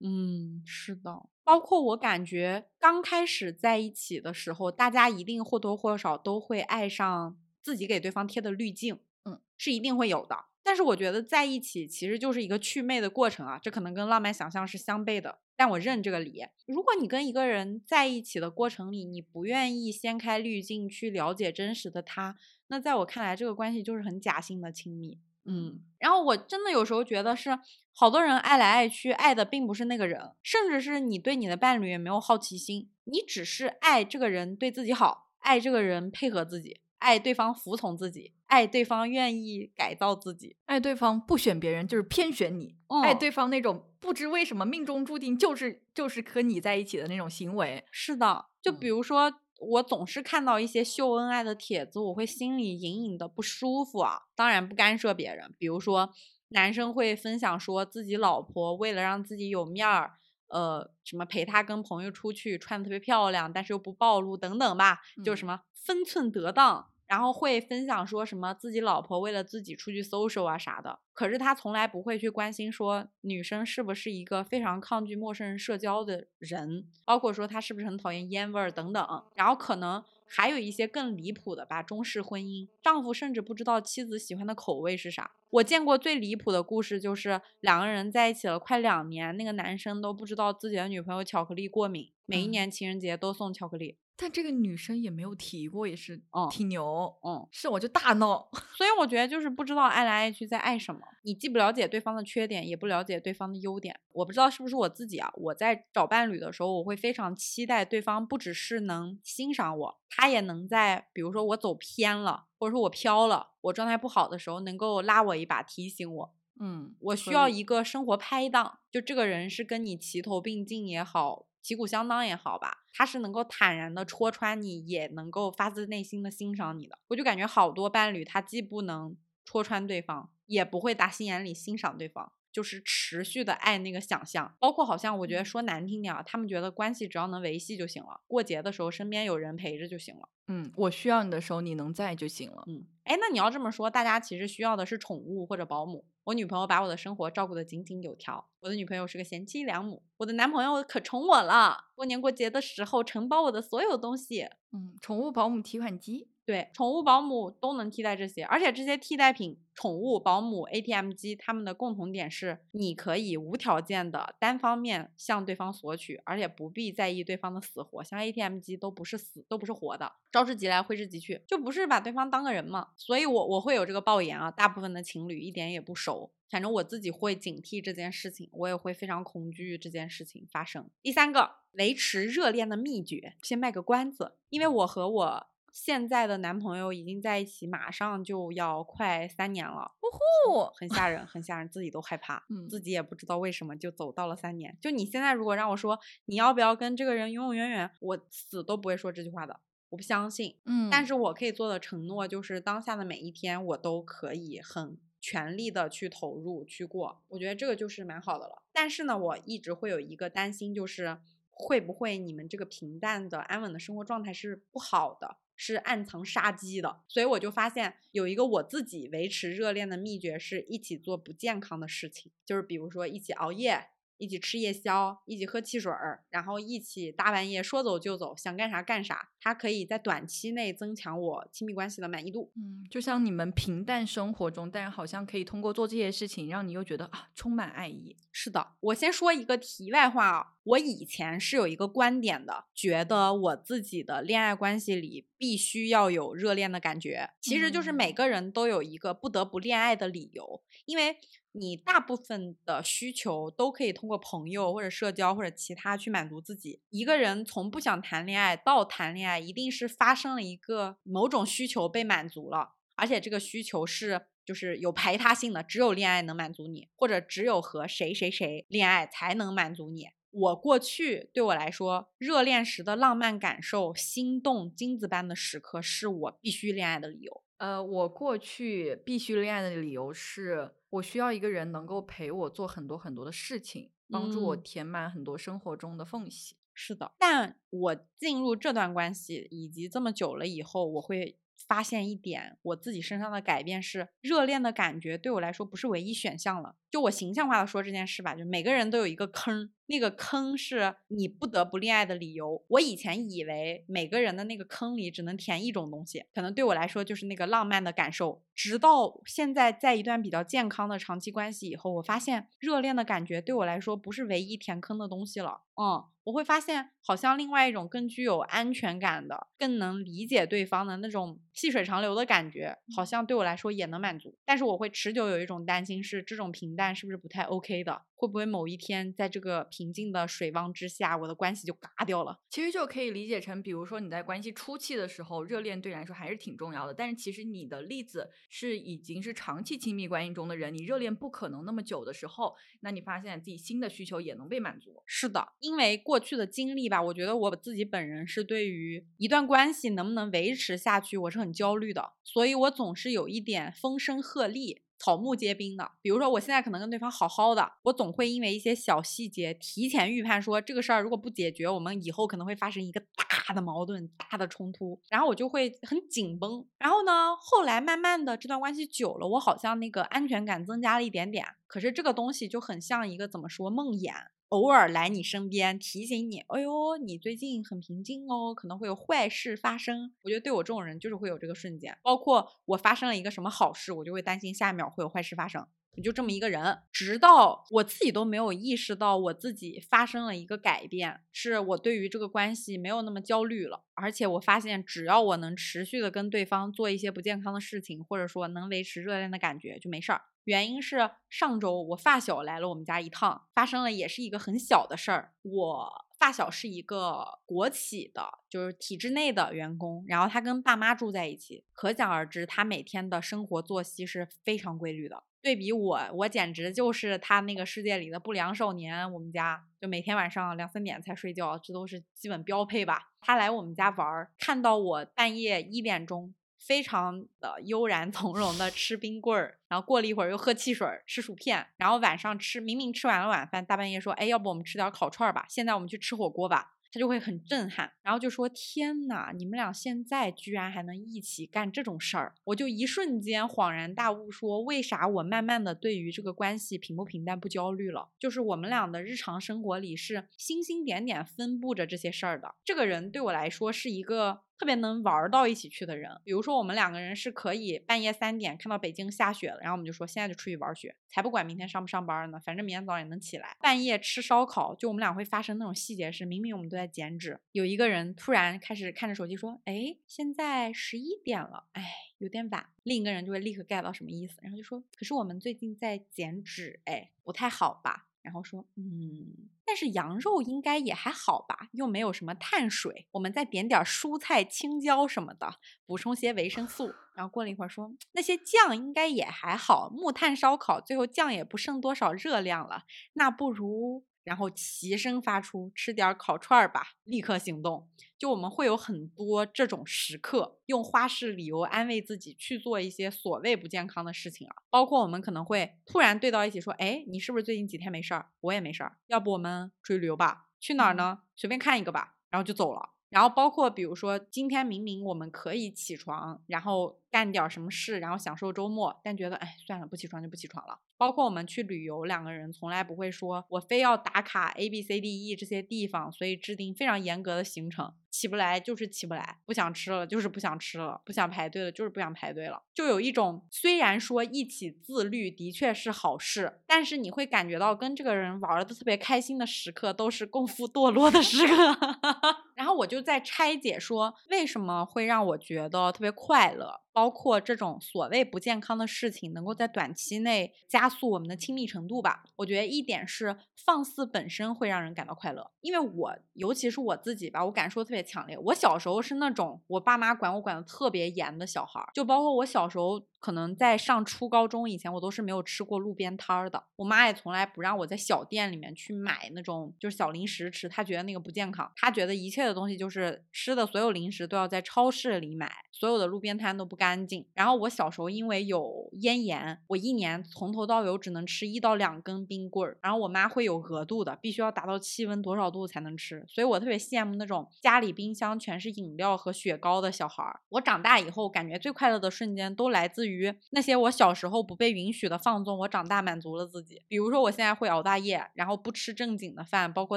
嗯，是的。包括我感觉刚开始在一起的时候，大家一定或多或少都会爱上自己给对方贴的滤镜。嗯，是一定会有的。但是我觉得在一起其实就是一个祛魅的过程啊，这可能跟浪漫想象是相悖的。但我认这个理。如果你跟一个人在一起的过程里，你不愿意掀开滤镜去了解真实的他，那在我看来，这个关系就是很假性的亲密。嗯，然后我真的有时候觉得是，好多人爱来爱去，爱的并不是那个人，甚至是你对你的伴侣也没有好奇心，你只是爱这个人对自己好，爱这个人配合自己。爱对方服从自己，爱对方愿意改造自己，爱对方不选别人就是偏选你，爱对方那种不知为什么命中注定就是就是和你在一起的那种行为。是的，就比如说我总是看到一些秀恩爱的帖子，我会心里隐隐的不舒服啊。当然不干涉别人，比如说男生会分享说自己老婆为了让自己有面儿，呃，什么陪他跟朋友出去穿的特别漂亮，但是又不暴露等等吧，就什么。分寸得当，然后会分享说什么自己老婆为了自己出去 social 啊啥的，可是他从来不会去关心说女生是不是一个非常抗拒陌生人社交的人，包括说他是不是很讨厌烟味儿等等，然后可能还有一些更离谱的吧，中式婚姻，丈夫甚至不知道妻子喜欢的口味是啥。我见过最离谱的故事就是两个人在一起了快两年，那个男生都不知道自己的女朋友巧克力过敏，每一年情人节都送巧克力。但这个女生也没有提过，也是嗯挺牛。嗯，是我就大闹。所以我觉得就是不知道爱来爱去在爱什么，你既不了解对方的缺点，也不了解对方的优点。我不知道是不是我自己啊，我在找伴侣的时候，我会非常期待对方不只是能欣赏我，他也能在比如说我走偏了，或者说我飘了，我状态不好的时候，能够拉我一把，提醒我。嗯，我需要一个生活拍档，就这个人是跟你齐头并进也好，旗鼓相当也好吧，他是能够坦然的戳穿你，也能够发自内心的欣赏你的。我就感觉好多伴侣，他既不能戳穿对方，也不会打心眼里欣赏对方。就是持续的爱那个想象，包括好像我觉得说难听点啊，他们觉得关系只要能维系就行了，过节的时候身边有人陪着就行了。嗯，我需要你的时候你能在就行了。嗯，哎，那你要这么说，大家其实需要的是宠物或者保姆。我女朋友把我的生活照顾得井井有条，我的女朋友是个贤妻良母，我的男朋友可宠我了，过年过节的时候承包我的所有东西。嗯，宠物保姆提款机。对，宠物保姆都能替代这些，而且这些替代品，宠物保姆、ATM 机，它们的共同点是，你可以无条件的单方面向对方索取，而且不必在意对方的死活。像 ATM 机都不是死，都不是活的，招之即来，挥之即去，就不是把对方当个人嘛。所以我我会有这个抱言啊，大部分的情侣一点也不熟。反正我自己会警惕这件事情，我也会非常恐惧这件事情发生。第三个，维持热恋的秘诀，先卖个关子，因为我和我。现在的男朋友已经在一起，马上就要快三年了，呜呼，很吓人，很吓人，自己都害怕，嗯自己也不知道为什么就走到了三年。就你现在如果让我说你要不要跟这个人永永远远，我死都不会说这句话的，我不相信。嗯，但是我可以做的承诺就是，当下的每一天我都可以很全力的去投入去过，我觉得这个就是蛮好的了。但是呢，我一直会有一个担心，就是会不会你们这个平淡的、安稳的生活状态是不好的，是暗藏杀机的。所以我就发现有一个我自己维持热恋的秘诀，是一起做不健康的事情，就是比如说一起熬夜。一起吃夜宵，一起喝汽水儿，然后一起大半夜说走就走，想干啥干啥。它可以在短期内增强我亲密关系的满意度。嗯，就像你们平淡生活中，但是好像可以通过做这些事情，让你又觉得啊充满爱意。是的，我先说一个题外话啊，我以前是有一个观点的，觉得我自己的恋爱关系里必须要有热恋的感觉，其实就是每嗯个人都有一个不得不恋爱的理由，因为你大部分的需求都可以通过朋友或者社交或者其他去满足自己。一个人从不想谈恋爱到谈恋爱，一定是发生了一个某种需求被满足了。而且这个需求是就是有排他性的，只有恋爱能满足你，或者只有和谁谁谁恋爱才能满足你。我过去对我来说，热恋时的浪漫感受、心动、金子般的时刻，是我必须恋爱的理由。呃，我过去必须恋爱的理由是我需要一个人能够陪我做很多很多的事情，帮助我嗯填满很多生活中的缝隙。是的，但我进入这段关系以及这么久了以后，我会发现一点，我自己身上的改变是，热恋的感觉对我来说不是唯一选项了。就我形象化的说这件事吧，就每个人都有一个坑，那个坑是你不得不恋爱的理由。我以前以为每个人的那个坑里只能填一种东西，可能对我来说就是那个浪漫的感受。直到现在，在一段比较健康的长期关系以后，我发现热恋的感觉对我来说不是唯一填坑的东西了。嗯，我会发现好像另外一种更具有安全感的、更能理解对方的那种细水长流的感觉，好像对我来说也能满足。但是我会持久有一种担心是，这种平淡是不是不太 OK 的？会不会某一天在这个平静的水汪之下，我的关系就嘎掉了？其实就可以理解成，比如说你在关系初期的时候，热恋对你来说还是挺重要的。但是其实你的例子是已经是长期亲密关系中的人，你热恋不可能那么久的时候，那你发现自己新的需求也能被满足。是的，因为过去的经历吧，我觉得我自己本人是对于一段关系能不能维持下去，我是很很焦虑的，所以我总是有一点风声鹤唳。草木皆兵的，比如说我现在可能跟对方好好的，我总会因为一些小细节提前预判说这个事儿如果不解决，我们以后可能会发生一个大的矛盾、大的冲突，然后我就会很紧绷。然后呢，后来慢慢的这段关系久了，我好像那个安全感增加了一点点，可是这个东西就很像一个怎么说梦魇。偶尔来你身边提醒你，哎呦，你最近很平静哦，可能会有坏事发生。我觉得对我这种人就是会有这个瞬间，包括我发生了一个什么好事，我就会担心下一秒会有坏事发生。你就这么一个人。直到我自己都没有意识到我自己发生了一个改变，是我对于这个关系没有那么焦虑了，而且我发现只要我能持续的跟对方做一些不健康的事情，或者说能维持热恋的感觉，就没事儿。原因是上周我发小来了我们家一趟，发生了也是一个很小的事儿。我发小是一个国企的，就是体制内的员工，然后他跟爸妈住在一起，可想而知他每天的生活作息是非常规律的。对比我，我简直就是他那个世界里的不良少年。我们家就每天晚上两三点才睡觉，这都是基本标配吧。他来我们家玩，看到我半夜一点钟。非常的悠然从容的吃冰棍儿，然后过了一会儿又喝汽水、吃薯片，然后晚上吃明明吃完了晚饭，大半夜说：“哎，要不我们吃点烤串吧？现在我们去吃火锅吧。”他就会很震撼，然后就说：“天呐，你们俩现在居然还能一起干这种事儿！”我就一瞬间恍然大悟，说：“为啥我慢慢的对于这个关系平不平淡不焦虑了？就是我们俩的日常生活里是星星点点分布着这些事儿的。这个人对我来说是一个。”特别能玩到一起去的人，比如说我们两个人是可以半夜三点看到北京下雪了，然后我们就说现在就出去玩雪，才不管明天上不上班呢，反正明天早上也能起来。半夜吃烧烤，就我们俩会发生那种细节是，明明我们都在减脂，有一个人突然开始看着手机说，哎，现在十一点了，哎，有点晚。另一个人就会立刻 get 到什么意思，然后就说，可是我们最近在减脂，哎，不太好吧？然后说，嗯，但是羊肉应该也还好吧，又没有什么碳水，我们再点点蔬菜、青椒什么的，补充些维生素。然后过了一会儿说，那些酱应该也还好，木炭烧烤最后酱也不剩多少热量了，那不如。然后齐声发出：“吃点烤串儿吧！”立刻行动。就我们会有很多这种时刻，用花式理由安慰自己去做一些所谓不健康的事情啊。包括我们可能会突然对到一起说：“哎，你是不是最近几天没事儿？我也没事儿，要不我们出去旅游吧？去哪儿呢？随便看一个吧。”然后就走了。然后包括比如说今天明明我们可以起床，然后干点什么事，然后享受周末，但觉得哎算了，不起床就不起床了。包括我们去旅游，两个人从来不会说我非要打卡 A B C D E 这些地方，所以制定非常严格的行程。起不来就是起不来，不想吃了就是不想吃了，不想排队了就是不想排队了。就有一种虽然说一起自律的确是好事，但是你会感觉到跟这个人玩的特别开心的时刻都是共赴堕落的时刻。然后我就在拆解说为什么会让我觉得特别快乐。包括这种所谓不健康的事情，能够在短期内加速我们的亲密程度吧？我觉得一点是放肆本身会让人感到快乐，因为我尤其是我自己吧，我感受特别强烈。我小时候是那种我爸妈管我管的特别严的小孩，就包括我小时候。可能在上初高中以前，我都是没有吃过路边摊儿的。我妈也从来不让我在小店里面去买那种就是小零食吃，她觉得那个不健康。她觉得一切的东西就是吃的所有零食都要在超市里买，所有的路边摊都不干净。然后我小时候因为有咽炎，我一年从头到尾只能吃一到两根冰棍儿。然后我妈会有额度的，必须要达到气温多少度才能吃。所以我特别羡慕那种家里冰箱全是饮料和雪糕的小孩儿。我长大以后感觉最快乐的瞬间都来自于。于那些我小时候不被允许的放纵，我长大满足了自己。比如说，我现在会熬大夜，然后不吃正经的饭，包括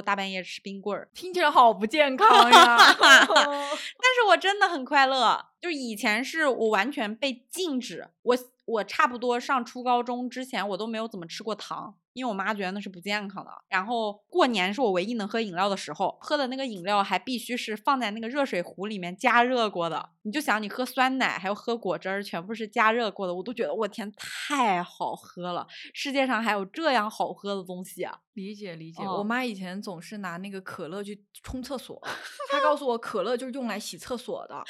大半夜吃冰棍儿，听起来好不健康呀。但是我真的很快乐。就以前是我完全被禁止，我我差不多上初高中之前，我都没有怎么吃过糖。因为我妈觉得那是不健康的，然后过年是我唯一能喝饮料的时候，喝的那个饮料还必须是放在那个热水壶里面加热过的。你就想你喝酸奶，还有喝果汁儿，全部是加热过的，我都觉得我天，太好喝了！世界上还有这样好喝的东西啊！理解理解，我妈以前总是拿那个可乐去冲厕所，她告诉我可乐就是用来洗厕所的。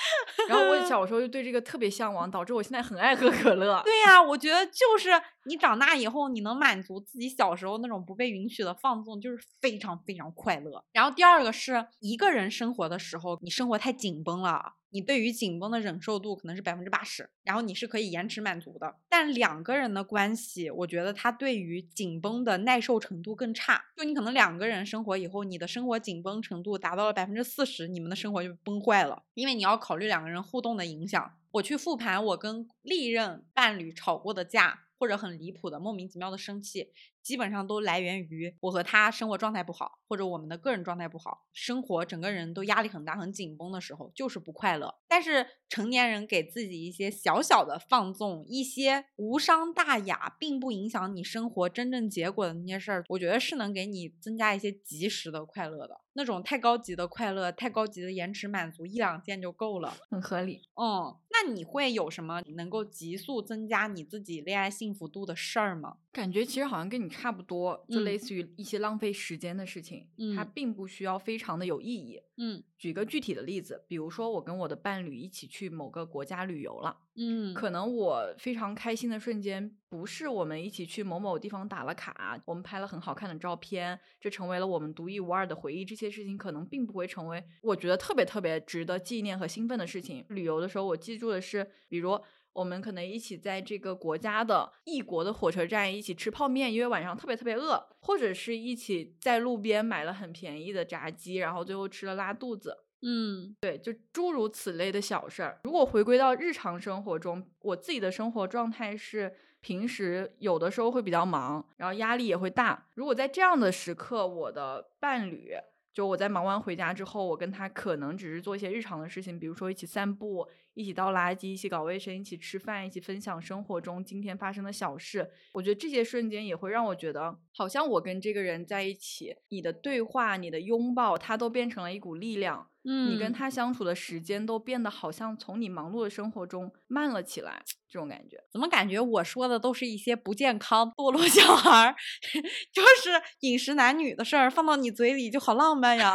然后我小时候就对这个特别向往，导致我现在很爱喝可乐。对呀，我觉得就是你长大以后，你能满足自己小时候那种不被允许的放纵，就是非常非常快乐。然后第二个是一个人生活的时候，你生活太紧绷了。你对于紧绷的忍受度可能是百分之八十，然后你是可以延迟满足的。但两个人的关系，我觉得他对于紧绷的耐受程度更差。就你可能两个人生活以后，你的生活紧绷程度达到了百分之四十，你们的生活就崩坏了，因为你要考虑两个人互动的影响。我去复盘我跟历任伴侣吵过的架。或者很离谱的莫名其妙的生气，基本上都来源于我和他生活状态不好，或者我们的个人状态不好，生活整个人都压力很大、很紧绷的时候，就是不快乐。但是成年人给自己一些小小的放纵，一些无伤大雅，并不影响你生活真正结果的那些事儿，我觉得是能给你增加一些及时的快乐的。那种太高级的快乐，太高级的延迟满足，一两件就够了，很合理。嗯，那你会有什么能够急速增加你自己恋爱幸福度的事儿吗？感觉其实好像跟你差不多，就类似于一些浪费时间的事情，它并不需要非常的有意义。嗯，举个具体的例子，比如说我跟我的伴侣一起去某个国家旅游了，嗯，可能我非常开心的瞬间，不是我们一起去某某地方打了卡，我们拍了很好看的照片，这成为了我们独一无二的回忆。这些事情可能并不会成为我觉得特别特别值得纪念和兴奋的事情。旅游的时候，我记住的是，比如。我们可能一起在这个国家的异国的火车站一起吃泡面，因为晚上特别特别饿，或者是一起在路边买了很便宜的炸鸡，然后最后吃了拉肚子。嗯，对，就诸如此类的小事儿。如果回归到日常生活中，我自己的生活状态是平时有的时候会比较忙，然后压力也会大。如果在这样的时刻，我的伴侣。就我在忙完回家之后，我跟他可能只是做一些日常的事情，比如说一起散步、一起倒垃圾、一起搞卫生、一起吃饭、一起分享生活中今天发生的小事。我觉得这些瞬间也会让我觉得，好像我跟这个人在一起，你的对话、你的拥抱，它都变成了一股力量。嗯，你跟他相处的时间都变得好像从你忙碌的生活中慢了起来，这种感觉。怎么感觉我说的都是一些不健康、堕落小孩儿，就是饮食男女的事儿，放到你嘴里就好浪漫呀？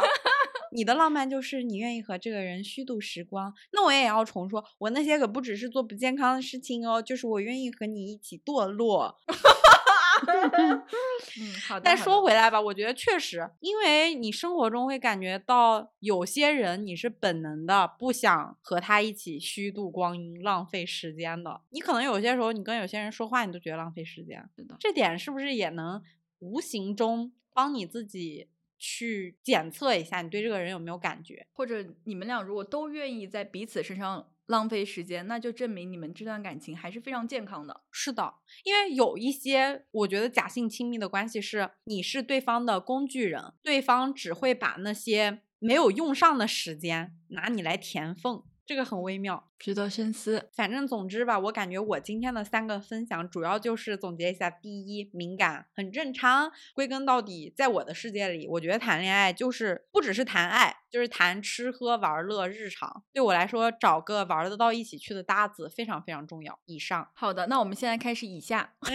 你的浪漫就是你愿意和这个人虚度时光，那我也要重说，我那些可不只是做不健康的事情哦，就是我愿意和你一起堕落。嗯，好的。但说回来吧，我觉得确实，因为你生活中会感觉到有些人你是本能的不想和他一起虚度光阴、浪费时间的。你可能有些时候你跟有些人说话，你都觉得浪费时间。是的，这点是不是也能无形中帮你自己去检测一下你对这个人有没有感觉？或者你们俩如果都愿意在彼此身上。浪费时间，那就证明你们这段感情还是非常健康的。是的，因为有一些我觉得假性亲密的关系是，你是对方的工具人，对方只会把那些没有用上的时间拿你来填缝。这个很微妙，值得深思。反正总之吧，我感觉我今天的三个分享主要就是总结一下：第一，敏感很正常。归根到底，在我的世界里，我觉得谈恋爱就是不只是谈爱，就是谈吃喝玩乐日常。对我来说，找个玩得到一起去的搭子非常非常重要。以上，好的，那我们现在开始以下。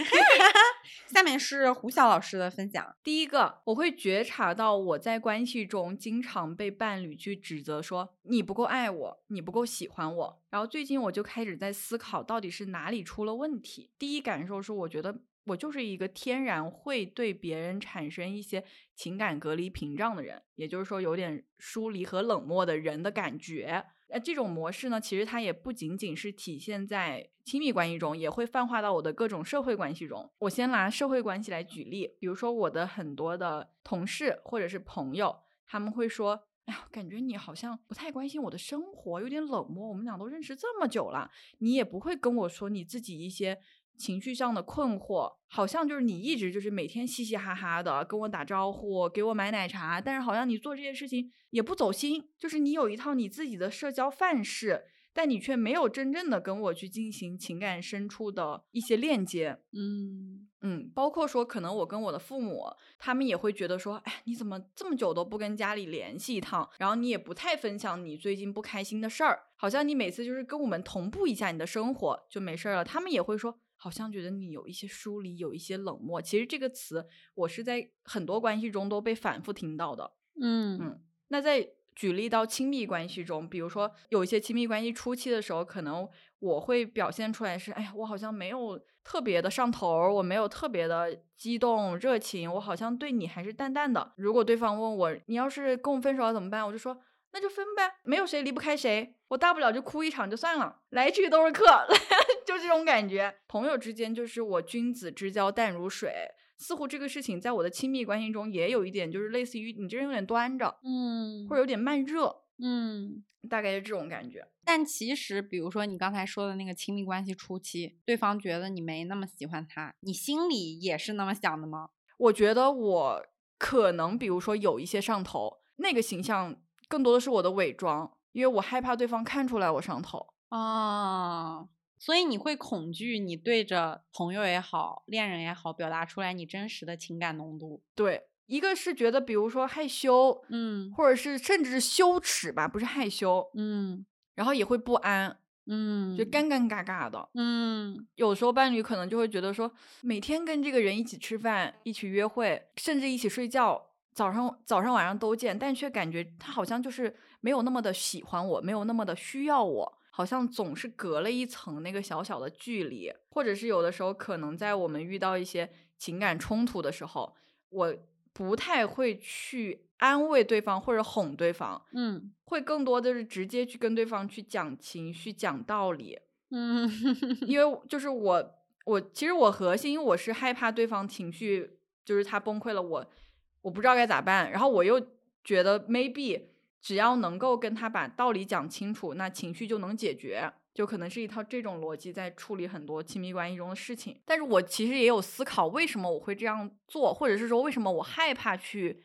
下面是胡晓老师的分享。第一个，我会觉察到我在关系中经常被伴侣去指责说你不够爱我，你不够喜欢我。然后最近我就开始在思考，到底是哪里出了问题。第一感受是，我觉得我就是一个天然会对别人产生一些情感隔离屏障的人，也就是说有点疏离和冷漠的人的感觉。那这种模式呢，其实它也不仅仅是体现在亲密关系中，也会泛化到我的各种社会关系中。我先拿社会关系来举例，比如说我的很多的同事或者是朋友，他们会说：“哎呀，感觉你好像不太关心我的生活，有点冷漠。我们俩都认识这么久了，你也不会跟我说你自己一些。”情绪上的困惑，好像就是你一直就是每天嘻嘻哈哈的跟我打招呼，给我买奶茶，但是好像你做这些事情也不走心，就是你有一套你自己的社交范式，但你却没有真正的跟我去进行情感深处的一些链接。嗯嗯，包括说可能我跟我的父母，他们也会觉得说，哎，你怎么这么久都不跟家里联系一趟，然后你也不太分享你最近不开心的事儿，好像你每次就是跟我们同步一下你的生活就没事儿了。他们也会说。好像觉得你有一些疏离，有一些冷漠。其实这个词，我是在很多关系中都被反复听到的。嗯嗯。那在举例到亲密关系中，比如说有一些亲密关系初期的时候，可能我会表现出来是，哎呀，我好像没有特别的上头，我没有特别的激动热情，我好像对你还是淡淡的。如果对方问我，你要是跟我分手了怎么办？我就说。那就分呗，没有谁离不开谁，我大不了就哭一场就算了，来去都是客，就这种感觉。朋友之间就是我君子之交淡如水，似乎这个事情在我的亲密关系中也有一点，就是类似于你这人有点端着，嗯，或者有点慢热，嗯，大概是这种感觉。但其实，比如说你刚才说的那个亲密关系初期，对方觉得你没那么喜欢他，你心里也是那么想的吗？我觉得我可能，比如说有一些上头，那个形象更多的是我的伪装，因为我害怕对方看出来我上头啊。所以你会恐惧你对着朋友也好，恋人也好，表达出来你真实的情感浓度。对，一个是觉得，比如说害羞，嗯，或者是甚至是羞耻吧，不是害羞，嗯，然后也会不安，嗯，就尴尴尬尬的，嗯，有时候伴侣可能就会觉得说，每天跟这个人一起吃饭，一起约会，甚至一起睡觉，早上早上晚上都见，但却感觉他好像就是没有那么的喜欢我，没有那么的需要我。好像总是隔了一层那个小小的距离，或者是有的时候可能在我们遇到一些情感冲突的时候，我不太会去安慰对方或者哄对方，嗯，会更多的是直接去跟对方去讲情绪、讲道理，嗯，因为就是我，我其实我核心，因为我是害怕对方情绪就是他崩溃了，我我不知道该咋办，然后我又觉得 maybe。只要能够跟他把道理讲清楚，那情绪就能解决，就可能是一套这种逻辑在处理很多亲密关系中的事情。但是我其实也有思考，为什么我会这样做，或者是说为什么我害怕去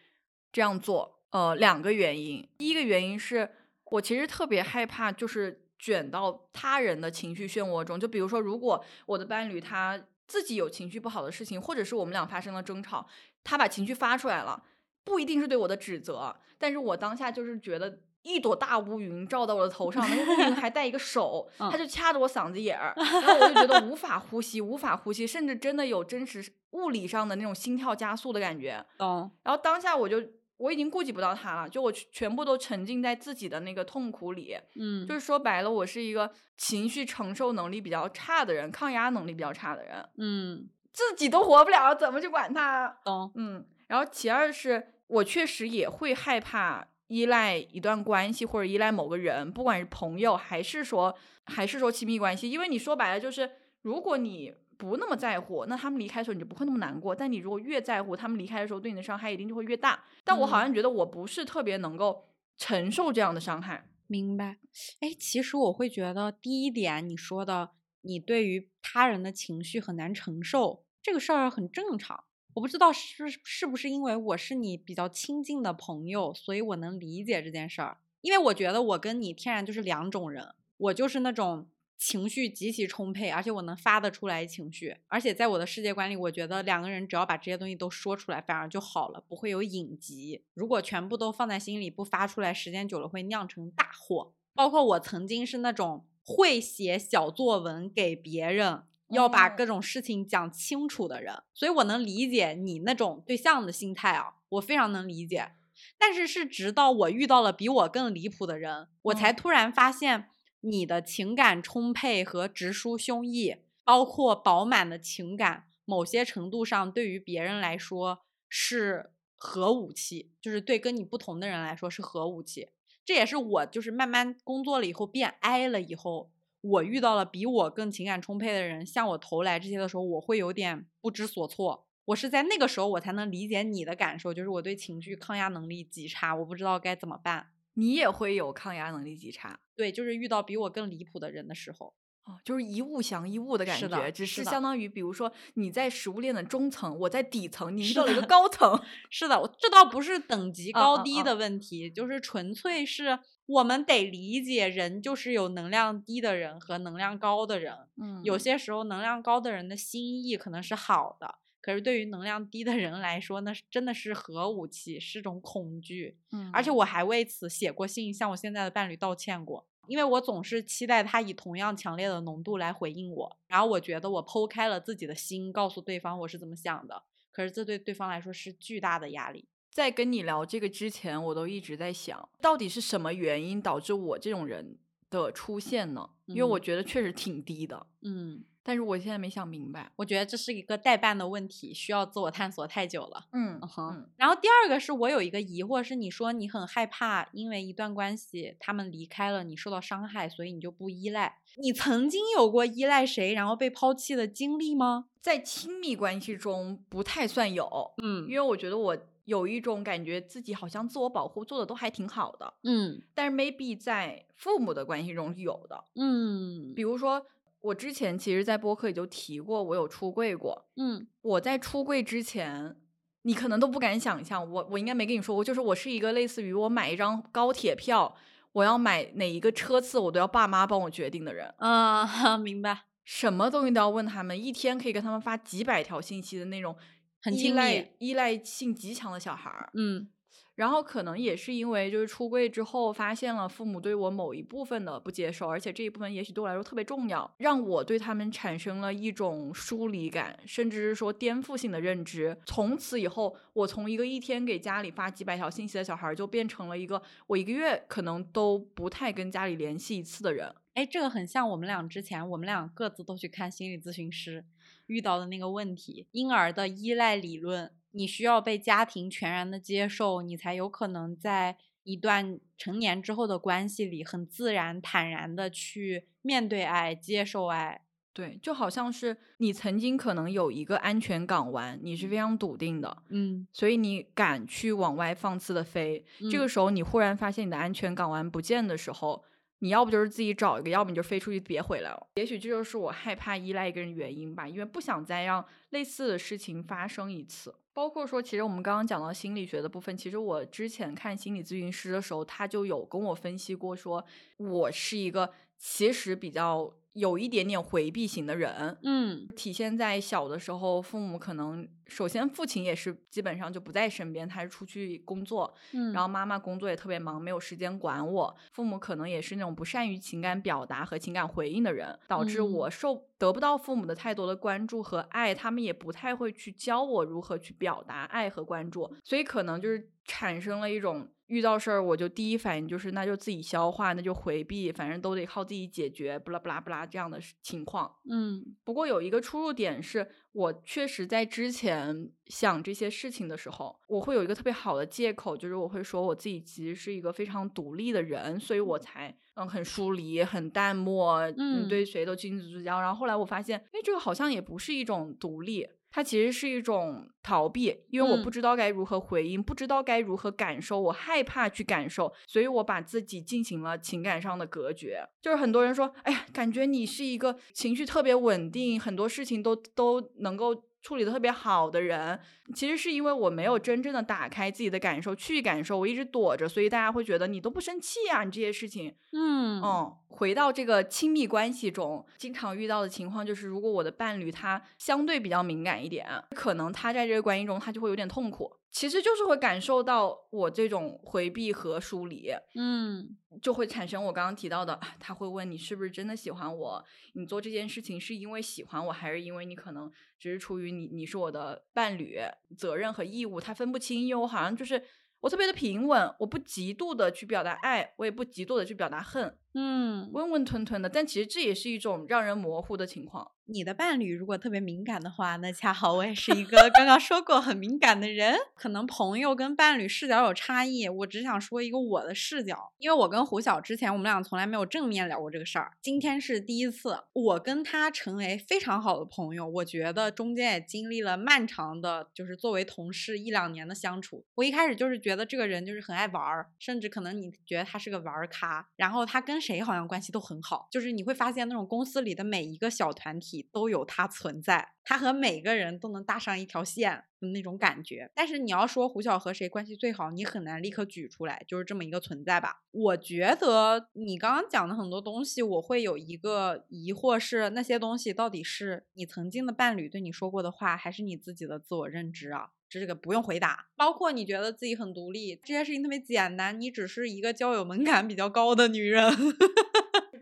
这样做？呃，两个原因。第一个原因是我其实特别害怕，就是卷到他人的情绪漩涡中。就比如说，如果我的伴侣他自己有情绪不好的事情，或者是我们俩发生了争吵，他把情绪发出来了。不一定是对我的指责，但是我当下就是觉得一朵大乌云罩到我的头上，那个乌云还带一个手，他就掐着我嗓子眼儿，然后我就觉得无法呼吸，无法呼吸，甚至真的有真实物理上的那种心跳加速的感觉。懂。然后当下我就我已经顾及不到他了，就我全部都沉浸在自己的那个痛苦里。嗯，就是说白了，我是一个情绪承受能力比较差的人，抗压能力比较差的人。嗯，自己都活不了，怎么去管他？懂。嗯，然后其二是。我确实也会害怕依赖一段关系或者依赖某个人，不管是朋友还是说还是说亲密关系，因为你说白了就是，如果你不那么在乎，那他们离开的时候你就不会那么难过。但你如果越在乎，他们离开的时候对你的伤害一定就会越大。但我好像觉得我不是特别能够承受这样的伤害。明白？哎，其实我会觉得第一点你说的，你对于他人的情绪很难承受，这个事儿很正常。我不知道是是不是因为我是你比较亲近的朋友，所以我能理解这件事儿。因为我觉得我跟你天然就是两种人，我就是那种情绪极其充沛，而且我能发得出来情绪，而且在我的世界观里，我觉得两个人只要把这些东西都说出来，反而就好了，不会有隐疾。如果全部都放在心里不发出来，时间久了会酿成大祸。包括我曾经是那种会写小作文给别人。要把各种事情讲清楚的人，所以我能理解你那种对象的心态啊，我非常能理解。但是是直到我遇到了比我更离谱的人，我才突然发现你的情感充沛和直抒胸臆，包括饱满的情感，某些程度上对于别人来说是核武器，就是对跟你不同的人来说是核武器。这也是我就是慢慢工作了以后变 I 了以后。我遇到了比我更情感充沛的人向我投来这些的时候，我会有点不知所措。我是在那个时候我才能理解你的感受，就是我对情绪抗压能力极差，我不知道该怎么办。你也会有抗压能力极差，对，就是遇到比我更离谱的人的时候。哦，就是一物降一物的感觉，只是相当于，比如说你在食物链的中层，我在底层，你遇到了一个高层。是的，这倒不是等级高低的问题，就是纯粹是我们得理解，人就是有能量低的人和能量高的人。嗯，有些时候能量高的人的心意可能是好的，可是对于能量低的人来说，那是真的是核武器，是种恐惧。嗯，而且我还为此写过信，向我现在的伴侣道歉过。因为我总是期待他以同样强烈的浓度来回应我，然后我觉得我剖开了自己的心，告诉对方我是怎么想的，可是这对对方来说是巨大的压力。在跟你聊这个之前，我都一直在想，到底是什么原因导致我这种人的出现呢？因为我觉得确实挺低的，嗯。但是我现在没想明白，我觉得这是一个代办的问题，需要自我探索太久了。嗯哼。然后第二个是我有一个疑惑，是你说你很害怕，因为一段关系他们离开了，你受到伤害，所以你就不依赖。你曾经有过依赖谁然后被抛弃的经历吗？在亲密关系中不太算有，嗯，因为我觉得我有一种感觉自己好像自我保护做的都还挺好的，嗯。但是 maybe 在父母的关系中有的，嗯，比如说。我之前其实，在播客里就提过，我有出柜过。嗯，我在出柜之前，你可能都不敢想象。我我应该没跟你说过，就是我是一个类似于我买一张高铁票，我要买哪一个车次，我都要爸妈帮我决定的人。嗯，明白。什么东西都要问他们，一天可以跟他们发几百条信息的那种，很依赖依赖性极强的小孩儿。嗯。然后可能也是因为就是出柜之后，发现了父母对我某一部分的不接受，而且这一部分也许对我来说特别重要，让我对他们产生了一种疏离感，甚至是说颠覆性的认知。从此以后，我从一个一天给家里发几百条信息的小孩，就变成了一个我一个月可能都不太跟家里联系一次的人。哎，这个很像我们俩之前，我们俩各自都去看心理咨询师遇到的那个问题：婴儿的依赖理论。你需要被家庭全然的接受，你才有可能在一段成年之后的关系里，很自然、坦然的去面对爱、接受爱。对，就好像是你曾经可能有一个安全港湾，你是非常笃定的，嗯，所以你敢去往外放肆的飞。这个时候，你忽然发现你的安全港湾不见的时候，你要不就是自己找一个，要不你就飞出去别回来了。也许这就是我害怕依赖一个人原因吧，因为不想再让类似的事情发生一次。包括说，其实我们刚刚讲到心理学的部分，其实我之前看心理咨询师的时候，他就有跟我分析过，说我是一个其实比较。有一点点回避型的人，嗯，体现在小的时候，父母可能首先父亲也是基本上就不在身边，他是出去工作，嗯，然后妈妈工作也特别忙，没有时间管我。父母可能也是那种不善于情感表达和情感回应的人，导致我受得不到父母的太多的关注和爱，他们也不太会去教我如何去表达爱和关注，所以可能就是产生了一种。遇到事儿，我就第一反应就是那就自己消化，那就回避，反正都得靠自己解决，不啦不啦不啦这样的情况。嗯，不过有一个出入点是，我确实在之前想这些事情的时候，我会有一个特别好的借口，就是我会说我自己其实是一个非常独立的人，所以我才嗯很疏离、很淡漠，嗯，对谁都君子之交。然后后来我发现，哎，这个好像也不是一种独立。它其实是一种逃避，因为我不知道该如何回应，不知道该如何感受，我害怕去感受，所以我把自己进行了情感上的隔绝。就是很多人说，哎呀，感觉你是一个情绪特别稳定，很多事情都都能够。处理的特别好的人，其实是因为我没有真正的打开自己的感受去感受，我一直躲着，所以大家会觉得你都不生气啊，你这些事情，嗯嗯。回到这个亲密关系中，经常遇到的情况就是，如果我的伴侣他相对比较敏感一点，可能他在这个关系中他就会有点痛苦。其实就是会感受到我这种回避和疏离，嗯，就会产生我刚刚提到的，他会问你是不是真的喜欢我？你做这件事情是因为喜欢我，还是因为你可能只是出于你你是我的伴侣，责任和义务他分不清，因为我好像就是我特别的平稳，我不极度的去表达爱，我也不极度的去表达恨，嗯，温温吞吞的，但其实这也是一种让人模糊的情况。你的伴侣如果特别敏感的话，那恰好我也是一个刚刚说过很敏感的人。可能朋友跟伴侣视角有差异，我只想说一个我的视角，因为我跟胡晓之前我们俩从来没有正面聊过这个事儿，今天是第一次，我跟他成为非常好的朋友。我觉得中间也经历了漫长的，就是作为同事一两年的相处。我一开始就是觉得这个人就是很爱玩儿，甚至可能你觉得他是个玩儿咖，然后他跟谁好像关系都很好，就是你会发现那种公司里的每一个小团体。都有它存在，他和每个人都能搭上一条线的那种感觉。但是你要说胡晓和谁关系最好，你很难立刻举出来，就是这么一个存在吧。我觉得你刚刚讲的很多东西，我会有一个疑惑是，那些东西到底是你曾经的伴侣对你说过的话，还是你自己的自我认知啊？这个不用回答。包括你觉得自己很独立，这件事情特别简单，你只是一个交友门槛比较高的女人。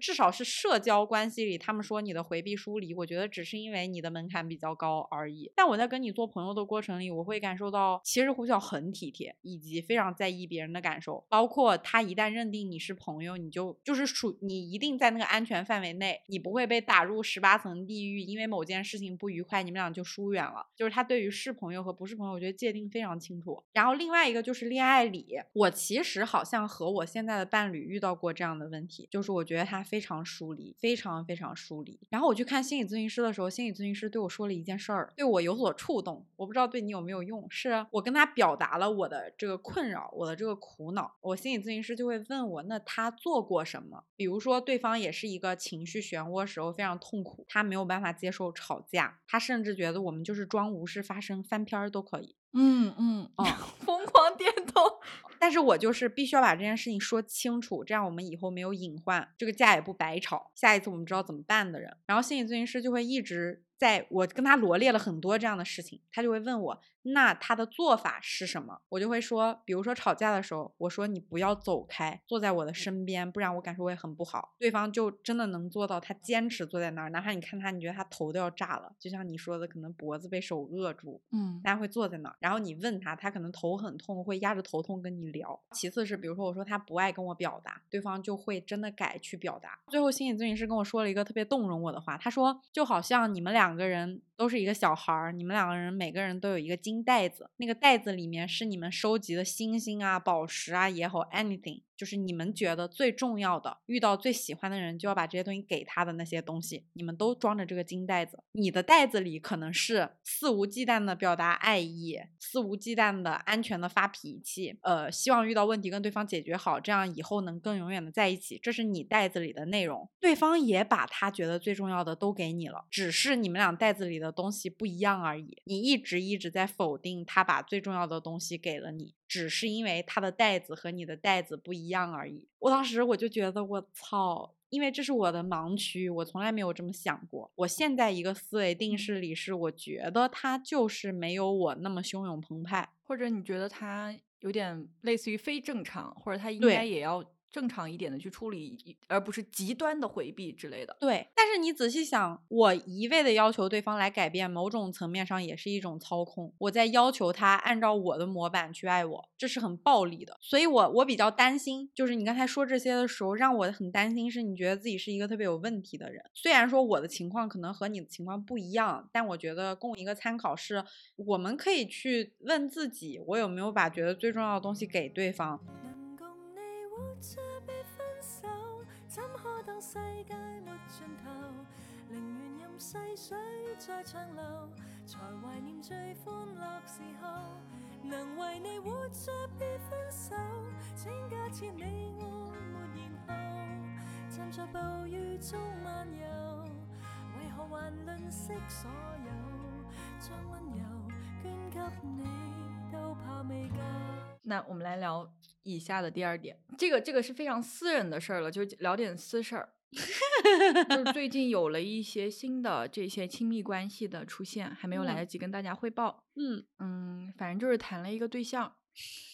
至少是社交关系里，他们说你的回避疏离，我觉得只是因为你的门槛比较高而已。但我在跟你做朋友的过程里，我会感受到，其实胡晓很体贴，以及非常在意别人的感受。包括他一旦认定你是朋友，你就就是属你一定在那个安全范围内，你不会被打入十八层地狱，因为某件事情不愉快，你们俩就疏远了。就是他对于是朋友和不是朋友，我觉得界定非常清楚。然后另外一个就是恋爱里，我其实好像和我现在的伴侣遇到过这样的问题，就是我觉得他。非常疏离，非常非常疏离。然后我去看心理咨询师的时候，心理咨询师对我说了一件事儿，对我有所触动。我不知道对你有没有用。是我跟他表达了我的这个困扰，我的这个苦恼。我心理咨询师就会问我，那他做过什么？比如说，对方也是一个情绪漩涡时候非常痛苦，他没有办法接受吵架，他甚至觉得我们就是装无事发生，翻篇儿都可以。嗯嗯哦，疯狂点头。但是我就是必须要把这件事情说清楚，这样我们以后没有隐患，这个架也不白吵，下一次我们知道怎么办的人。然后心理咨询师就会一直。在我跟他罗列了很多这样的事情，他就会问我，那他的做法是什么？我就会说，比如说吵架的时候，我说你不要走开，坐在我的身边，不然我感受会很不好。对方就真的能做到，他坚持坐在那儿，哪怕你看他，你觉得他头都要炸了，就像你说的，可能脖子被手扼住，嗯，大家会坐在那儿，然后你问他，他可能头很痛，会压着头痛跟你聊。其次是，比如说我说他不爱跟我表达，对方就会真的改去表达。最后心理咨询师跟我说了一个特别动容我的话，他说就好像你们两个人。都是一个小孩儿，你们两个人每个人都有一个金袋子，那个袋子里面是你们收集的星星啊、宝石啊也好，anything。就是你们觉得最重要的，遇到最喜欢的人就要把这些东西给他的那些东西，你们都装着这个金袋子。你的袋子里可能是肆无忌惮的表达爱意，肆无忌惮的安全的发脾气，呃，希望遇到问题跟对方解决好，这样以后能更永远的在一起。这是你袋子里的内容，对方也把他觉得最重要的都给你了，只是你们俩袋子里的东西不一样而已。你一直一直在否定他把最重要的东西给了你。只是因为他的袋子和你的袋子不一样而已。我当时我就觉得我操，因为这是我的盲区，我从来没有这么想过。我现在一个思维定式里是，我觉得他就是没有我那么汹涌澎湃，或者你觉得他有点类似于非正常，或者他应该也要。正常一点的去处理，而不是极端的回避之类的。对，但是你仔细想，我一味的要求对方来改变，某种层面上也是一种操控。我在要求他按照我的模板去爱我，这是很暴力的。所以，我我比较担心，就是你刚才说这些的时候，让我很担心，是你觉得自己是一个特别有问题的人。虽然说我的情况可能和你的情况不一样，但我觉得供一个参考是，我们可以去问自己，我有没有把觉得最重要的东西给对方。活着被分手，怎可当世界没尽头，宁愿任细水再长流，才怀念最欢乐时候。能为你活着别分手，请假设你我没然后，站在暴雨中漫游，为何还吝惜所有？将温柔捐给你，都怕未够。那我们来聊以下的第二点，这个这个是非常私人的事儿了，就聊点私事儿。就是最近有了一些新的这些亲密关系的出现，还没有来得及跟大家汇报。嗯嗯，反正就是谈了一个对象，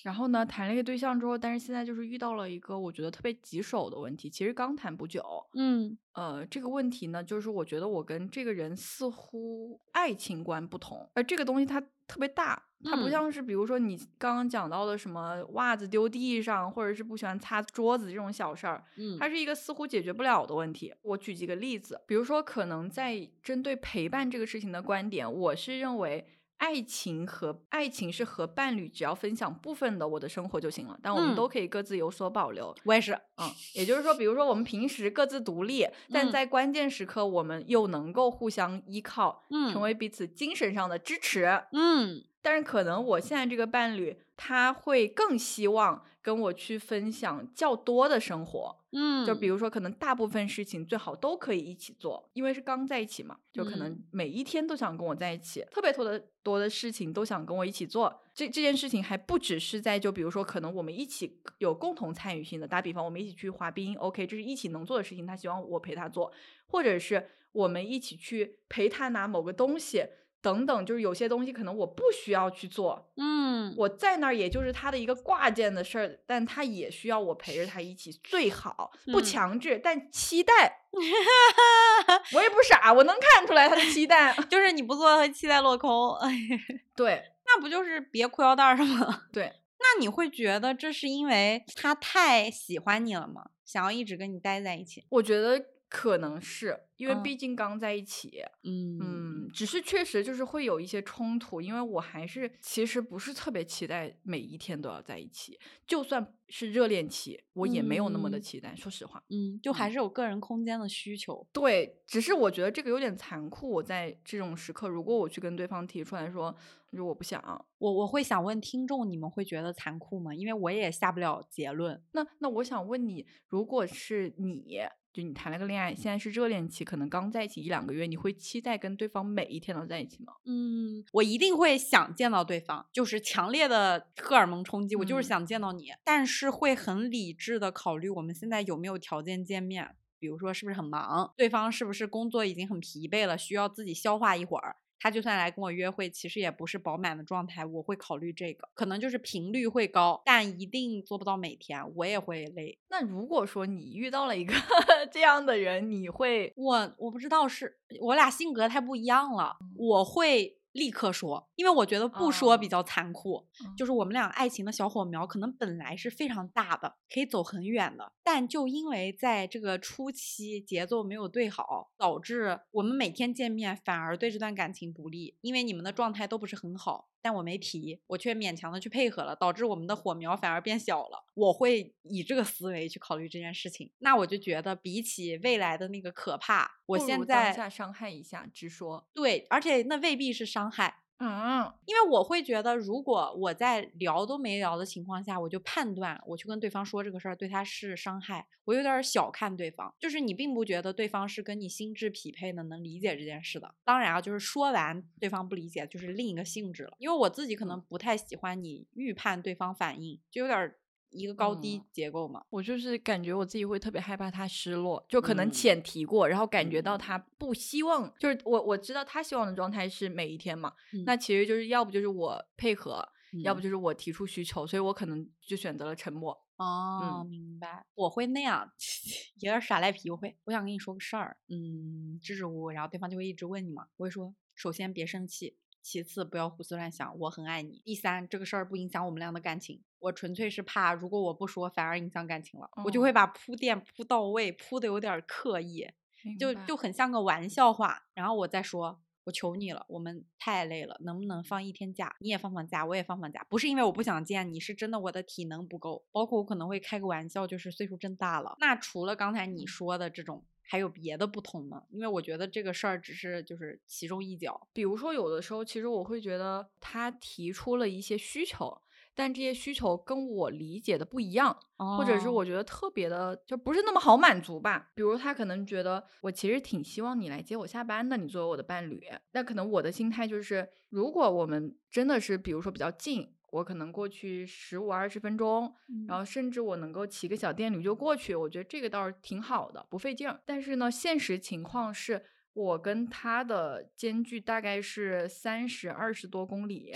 然后呢，谈了一个对象之后，但是现在就是遇到了一个我觉得特别棘手的问题。其实刚谈不久。嗯呃，这个问题呢，就是我觉得我跟这个人似乎爱情观不同，而这个东西它特别大。它不像是，比如说你刚刚讲到的什么袜子丢地上，或者是不喜欢擦桌子这种小事儿，嗯，它是一个似乎解决不了的问题。我举几个例子，比如说可能在针对陪伴这个事情的观点，我是认为。爱情和爱情是和伴侣只要分享部分的我的生活就行了，但我们都可以各自有所保留。我也是，嗯，也就是说，比如说我们平时各自独立，但在关键时刻我们又能够互相依靠，嗯，成为彼此精神上的支持，嗯。但是可能我现在这个伴侣他会更希望跟我去分享较多的生活。嗯，就比如说，可能大部分事情最好都可以一起做，因为是刚在一起嘛，就可能每一天都想跟我在一起，特别多的多的事情都想跟我一起做。这这件事情还不只是在就比如说，可能我们一起有共同参与性的，打比方，我们一起去滑冰，OK，这是一起能做的事情，他希望我陪他做，或者是我们一起去陪他拿某个东西。等等，就是有些东西可能我不需要去做，嗯，我在那儿也就是他的一个挂件的事儿，但他也需要我陪着他一起，最好不强制，但期待。我也不傻，我能看出来他的期待，就是你不做他期待落空。对，那不就是别裤腰带儿吗？对，那你会觉得这是因为他太喜欢你了吗？想要一直跟你待在一起？我觉得。可能是因为毕竟刚在一起，嗯嗯，只是确实就是会有一些冲突，因为我还是其实不是特别期待每一天都要在一起，就算是热恋期，我也没有那么的期待，说实话，嗯，就还是有个人空间的需求。对，只是我觉得这个有点残酷。我在这种时刻，如果我去跟对方提出来说，就我不想，我我会想问听众，你们会觉得残酷吗？因为我也下不了结论。那那我想问你，如果是你。就你谈了个恋爱，现在是热恋期，可能刚在一起一两个月，你会期待跟对方每一天都在一起吗？嗯，我一定会想见到对方，就是强烈的荷尔蒙冲击，我就是想见到你，但是会很理智的考虑我们现在有没有条件见面，比如说是不是很忙，对方是不是工作已经很疲惫了，需要自己消化一会儿。他就算来跟我约会，其实也不是饱满的状态，我会考虑这个，可能就是频率会高，但一定做不到每天，我也会累。那如果说你遇到了一个 这样的人，你会？我我不知道是我俩性格太不一样了，我会。立刻说，因为我觉得不说比较残酷。就是我们俩爱情的小火苗可能本来是非常大的，可以走很远的，但就因为在这个初期节奏没有对好，导致我们每天见面反而对这段感情不利。因为你们的状态都不是很好，但我没提，我却勉强的去配合了，导致我们的火苗反而变小了。我会以这个思维去考虑这件事情，那我就觉得比起未来的那个可怕，我现在当下伤害一下直说。对，而且那未必是伤害。嗯，因为我会觉得，如果我在聊都没聊的情况下，我就判断我去跟对方说这个事儿对他是伤害，我有点小看对方。就是你并不觉得对方是跟你心智匹配的，能理解这件事的。当然啊，就是说完对方不理解，就是另一个性质了。因为我自己可能不太喜欢你预判对方反应，就有点。一个高低结构嘛，我就是感觉我自己会特别害怕他失落，就可能浅提过，然后感觉到他不希望，就是我我知道他希望的状态是每一天嘛，那其实就是要不就是我配合，要不就是我提出需求，所以我可能就选择了沉默。哦，明白，我会那样，有点耍赖皮。我会，我想跟你说个事儿，嗯，支支吾吾，然后对方就会一直问你嘛，我会说，首先别生气。其次，不要胡思乱想，我很爱你。第三，这个事儿不影响我们俩的感情，我纯粹是怕，如果我不说，反而影响感情了，我就会把铺垫铺到位，铺的有点刻意，就就很像个玩笑话。然后我再说，我求你了，我们太累了，能不能放一天假？你也放放假，我也放放假。不是因为我不想见你，是真的我的体能不够。包括我可能会开个玩笑，就是岁数真大了。那除了刚才你说的这种。还有别的不同吗？因为我觉得这个事儿只是就是其中一角。比如说，有的时候其实我会觉得他提出了一些需求，但这些需求跟我理解的不一样，或者是我觉得特别的就不是那么好满足吧。比如他可能觉得我其实挺希望你来接我下班的，你作为我的伴侣。那可能我的心态就是，如果我们真的是比如说比较近。我可能过去十五二十分钟，然后甚至我能够骑个小电驴就过去，我觉得这个倒是挺好的，不费劲儿。但是呢，现实情况是我跟他的间距大概是三十二十多公里，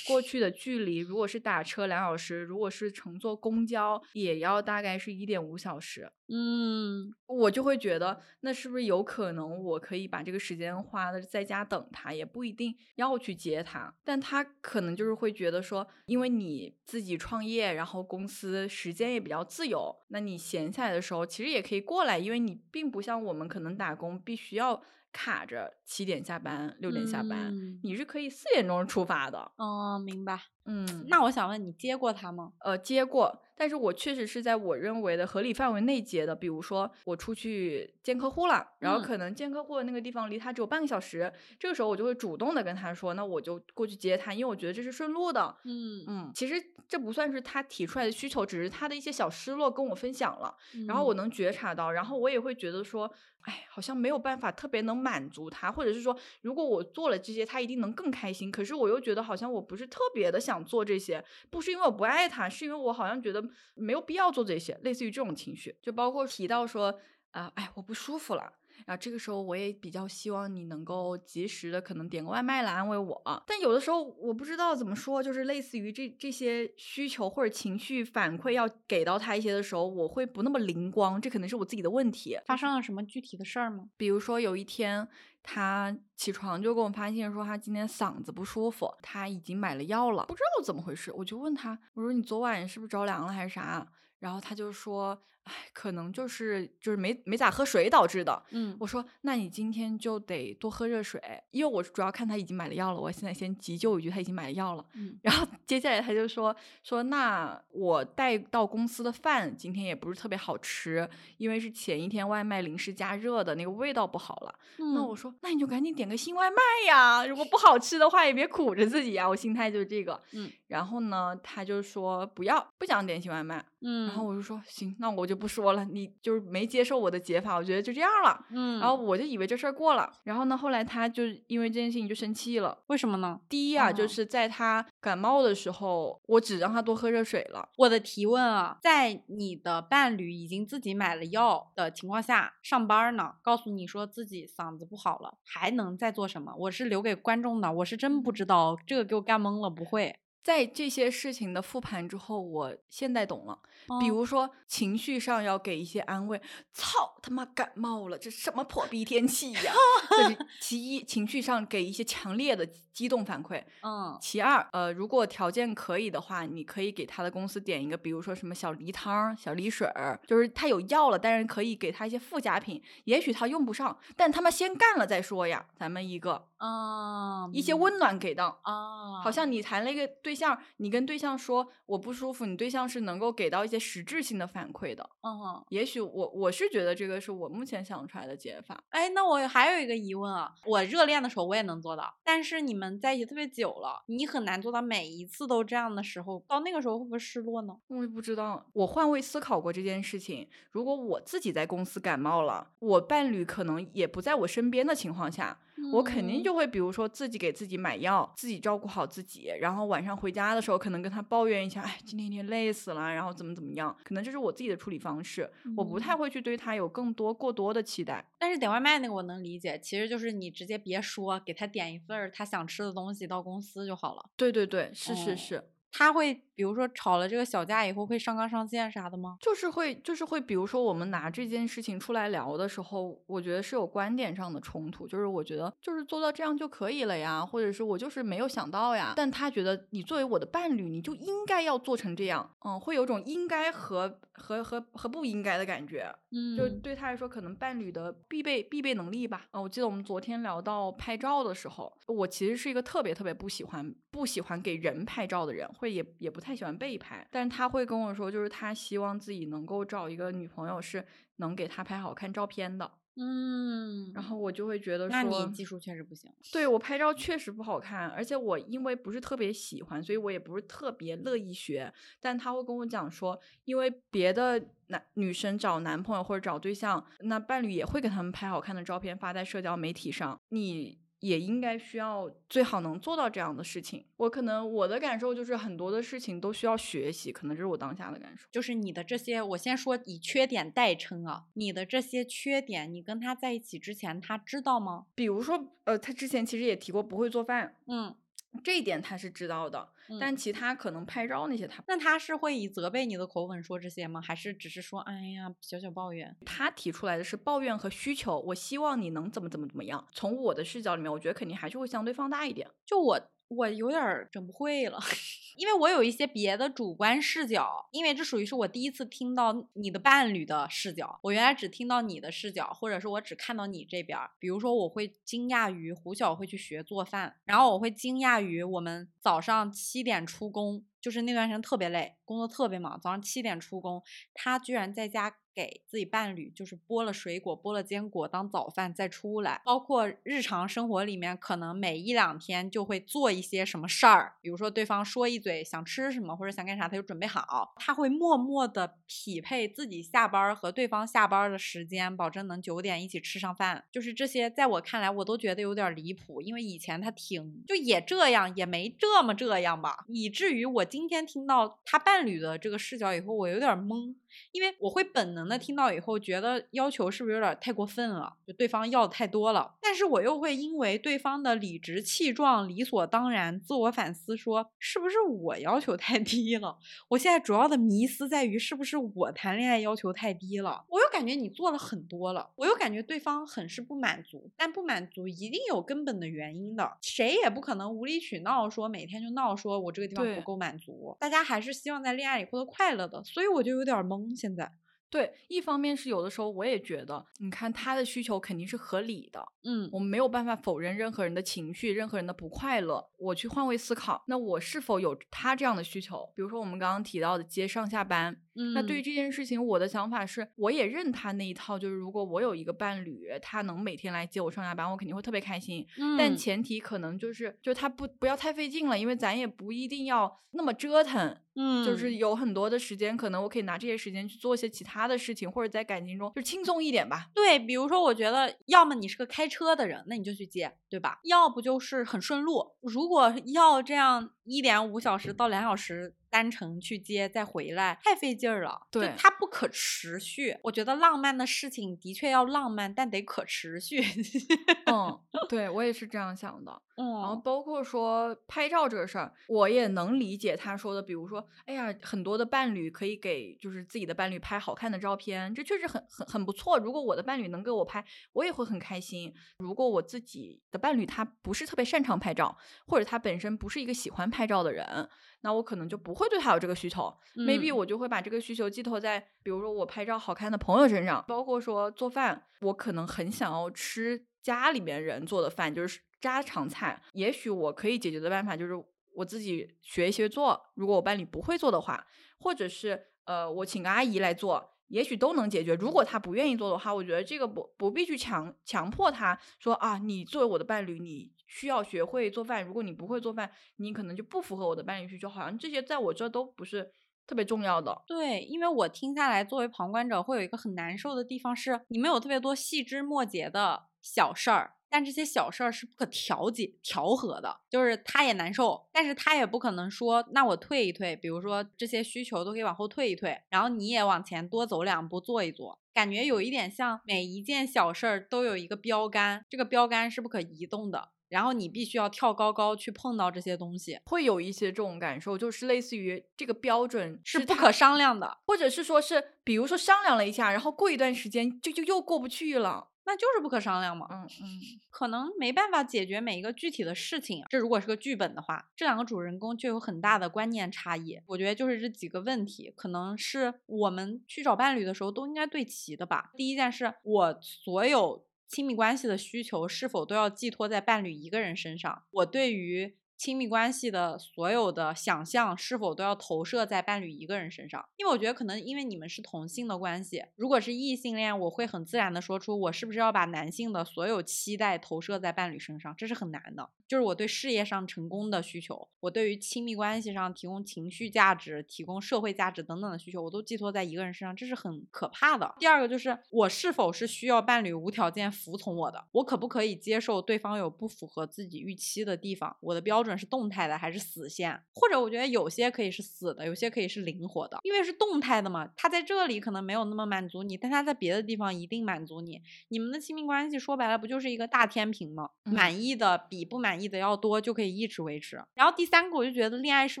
过 去的距离如果是打车两小时，如果是乘坐公交也要大概是一点五小时。嗯，我就会觉得，那是不是有可能我可以把这个时间花的在家等他，也不一定要去接他，但他可能就是会觉得说，因为你自己创业，然后公司时间也比较自由，那你闲下来的时候其实也可以过来，因为你并不像我们可能打工必须要卡着七点下班、六点下班，你是可以四点钟出发的。哦，明白。嗯，那我想问你接过他吗？呃，接过，但是我确实是在我认为的合理范围内接的。比如说我出去见客户了，然后可能见客户的那个地方离他只有半个小时，这个时候我就会主动的跟他说，那我就过去接他，因为我觉得这是顺路的。嗯嗯，其实这不算是他提出来的需求，只是他的一些小失落跟我分享了，然后我能觉察到，然后我也会觉得说，哎，好像没有办法特别能满足他，或者是说，如果我做了这些，他一定能更开心。可是我又觉得好像我不是特别的想。想做这些，不是因为我不爱他，是因为我好像觉得没有必要做这些，类似于这种情绪，就包括提到说，啊，哎，我不舒服了。然后这个时候，我也比较希望你能够及时的可能点个外卖来安慰我。但有的时候我不知道怎么说，就是类似于这这些需求或者情绪反馈要给到他一些的时候，我会不那么灵光。这可能是我自己的问题。发生了什么具体的事儿吗？比如说有一天他起床就给我发信说他今天嗓子不舒服，他已经买了药了，不知道怎么回事。我就问他，我说你昨晚是不是着凉了还是啥？然后他就说。哎，可能就是就是没没咋喝水导致的。嗯，我说那你今天就得多喝热水，因为我主要看他已经买了药了，我现在先急救一句他已经买了药了。嗯，然后接下来他就说说那我带到公司的饭今天也不是特别好吃，因为是前一天外卖临时加热的，那个味道不好了。那我说那你就赶紧点个新外卖呀，如果不好吃的话也别苦着自己呀。我心态就是这个。嗯，然后呢，他就说不要不想点新外卖。嗯，然后我就说行，那我就。就不说了，你就是没接受我的解法，我觉得就这样了。嗯，然后我就以为这事儿过了。然后呢，后来他就因为这件事情就生气了。为什么呢？第一啊，哦就是在他感冒的时候，我只让他多喝热水了。我的提问啊，在你的伴侣已经自己买了药的情况下，上班呢，告诉你说自己嗓子不好了，还能再做什么？我是留给观众的，我是真不知道，这个给我干懵了，不会。在这些事情的复盘之后，我现在懂了。比哦如说情绪上要给一些安慰，操他妈感冒了，这什么破逼天气呀！这是其一，情绪上给一些强烈的激动反馈。嗯其二，呃，如果条件可以的话，你可以给他的公司点一个，比如说什么小梨汤、小梨水儿，就是他有药了，但是可以给他一些附加品，也许他用不上，但他们先干了再说呀。咱们一个啊，一些温暖给到，啊，好像你谈了一个对象，你跟对象说我不舒服，你对象是能够给到一些实质性的反馈的。嗯，也许我我是觉得这个是我目前想出来的解法。哎，那我还有一个疑问啊，我热恋的时候我也能做到，但是你们在一起特别久了，你很难做到每一次都这样的时候，到那个时候会不会失落呢？我也不知道，我换位思考过这件事情。如果我自己在公司感冒了，我伴侣可能也不在我身边的情况下，我肯定嗯就会，比如说自己给自己买药，自己照顾好自己，然后晚上回家的时候，可能跟他抱怨一下，哎，今天一天累死了，然后怎么怎么样，可能这是我自己的处理方式，我不太嗯会去对他有更多过多的期待。但是点外卖那个我能理解，其实就是你直接别说，给他点一份他想吃的东西到公司就好了。对对对，是是哦是。他会比如说吵了这个小架以后会上纲上线啥的吗？就是会，就是会，比如说我们拿这件事情出来聊的时候，我觉得是有观点上的冲突，就是我觉得就是做到这样就可以了呀，或者是我就是没有想到呀，但他觉得你作为我的伴侣，你就应该要做成这样，嗯，会有种应该和和和和不应该的感觉，嗯就对他来说，可能伴侣的必备必备能力吧。啊，我记得我们昨天聊到拍照的时候，我其实是一个特别特别不喜欢不喜欢给人拍照的人，会也也不太喜欢被拍。但是他会跟我说，就是他希望自己能够找一个女朋友是能给他拍好看照片的。嗯，然后我就会觉得那说，你技术确实不行。对我拍照确实不好看，而且我因为不是特别喜欢，所以我也不是特别乐意学。但他会跟我讲说，因为别的男女生找男朋友或者找对象，那伴侣也会给他们拍好看的照片发在社交媒体上，你也应该需要最好能做到这样的事情。我可能我的感受就是很多的事情都需要学习，可能这是我当下的感受。就是你的这些，我先说以缺点代称啊，你的这些缺点，你跟他在一起之前，他知道吗？比如说，呃，他之前其实也提过不会做饭，嗯，这一点他是知道的，但其他可能拍照那些他那他是会以责备你的口吻说这些吗？还是只是说，哎呀，小小抱怨？他提出来的是抱怨和需求，我希望你能怎么怎么怎么样。从我的视角里面，我觉得肯定还是会相对放大一点。就我，我有点整不会了，因为我有一些别的主观视角，因为这属于是我第一次听到你的伴侣的视角，我原来只听到你的视角，或者是我只看到你这边。比如说，我会惊讶于胡晓会去学做饭，然后我会惊讶于我们早上七点出工，就是那段时间特别累，工作特别忙，早上七点出工，他居然在家给自己伴侣就是剥了水果、剥了坚果当早饭再出来，包括日常生活里面，可能每一两天就会做一些什么事儿，比如说对方说一嘴想吃什么或者想干啥，他就准备好，他会默默的匹配自己下班和对方下班的时间，保证能九点一起吃上饭。就是这些，在我看来，我都觉得有点离谱，因为以前他挺就也这样，也没这么这样吧，以至于我今天听到他伴侣的这个视角以后，我有点懵。因为我会本能的听到以后，觉得要求是不是有点太过分了？就对方要的太多了，但是我又会因为对方的理直气壮、理所当然，自我反思说，是不是我要求太低了？我现在主要的迷思在于，是不是我谈恋爱要求太低了？我又感觉你做了很多了，我又感觉对方很是不满足，但不满足一定有根本的原因的，谁也不可能无理取闹，说每天就闹，说我这个地方不够满足。大家还是希望在恋爱里获得快乐的，所以我就有点懵。现在，对，一方面是有的时候我也觉得，你看他的需求肯定是合理的，嗯我们没有办法否认任何人的情绪，任何人的不快乐。我去换位思考，那我是否有他这样的需求？比如说我们刚刚提到的接上下班，嗯那对于这件事情，我的想法是，我也认他那一套，就是如果我有一个伴侣，他能每天来接我上下班，我肯定会特别开心。但嗯前提可能就是，就他不不要太费劲了，因为咱也不一定要那么折腾。嗯，就是有很多的时间，可能我可以拿这些时间去做一些其他的事情，或者在感情中就轻松一点吧。对，比如说，我觉得要么你是个开车的人，那你就去接，对吧？要不就是很顺路。如果要这样一点五小时到两小时。单程去接再回来太费劲儿了，对它不可持续。我觉得浪漫的事情的确要浪漫，但得可持续。嗯，对我也是这样想的。嗯，然后包括说拍照这个事儿，我也能理解他说的。比如说，哎呀，很多的伴侣可以给就是自己的伴侣拍好看的照片，这确实很很很不错。如果我的伴侣能给我拍，我也会很开心。如果我自己的伴侣他不是特别擅长拍照，或者他本身不是一个喜欢拍照的人。那我可能就不会对他有这个需求，maybe 我就会把这个需求寄托在，比如说我拍照好看的朋友身上，包括说做饭，我可能很想要吃家里面人做的饭，就是家常菜。也许我可以解决的办法就是我自己学一学做，如果我伴侣不会做的话，或者是呃我请个阿姨来做，也许都能解决。如果他不愿意做的话，我觉得这个不不必去强强迫他说啊，你作为我的伴侣，你。需要学会做饭，如果你不会做饭，你可能就不符合我的伴侣需求。好像这些在我这都不是特别重要的。对，因为我听下来，作为旁观者，会有一个很难受的地方是，你们有特别多细枝末节的小事儿，但这些小事儿是不可调节、调和的。就是他也难受，但是他也不可能说，那我退一退，比如说这些需求都可以往后退一退，然后你也往前多走两步做一做，感觉有一点像每一件小事儿都有一个标杆，这个标杆是不可移动的。然后你必须要跳高高去碰到这些东西，会有一些这种感受，就是类似于这个标准是不可商量的，或者是说是，比如说商量了一下，然后过一段时间就就又过不去了，那就是不可商量嘛。嗯嗯，可能没办法解决每一个具体的事情。这如果是个剧本的话，这两个主人公就有很大的观念差异。我觉得就是这几个问题，可能是我们去找伴侣的时候都应该对齐的吧。第一件事，我所有。亲密关系的需求是否都要寄托在伴侣一个人身上？我对于。亲密关系的所有的想象是否都要投射在伴侣一个人身上？因为我觉得可能因为你们是同性的关系，如果是异性恋，我会很自然的说出我是不是要把男性的所有期待投射在伴侣身上，这是很难的。就是我对事业上成功的需求，我对于亲密关系上提供情绪价值、提供社会价值等等的需求，我都寄托在一个人身上，这是很可怕的。第二个就是我是否是需要伴侣无条件服从我的？我可不可以接受对方有不符合自己预期的地方？我的标准。是动态的还是死线？或者我觉得有些可以是死的，有些可以是灵活的，因为是动态的嘛。他在这里可能没有那么满足你，但他在别的地方一定满足你。你们的亲密关系说白了不就是一个大天平吗？满意的比不满意的要多，就可以一直维持。然后第三个，我就觉得恋爱是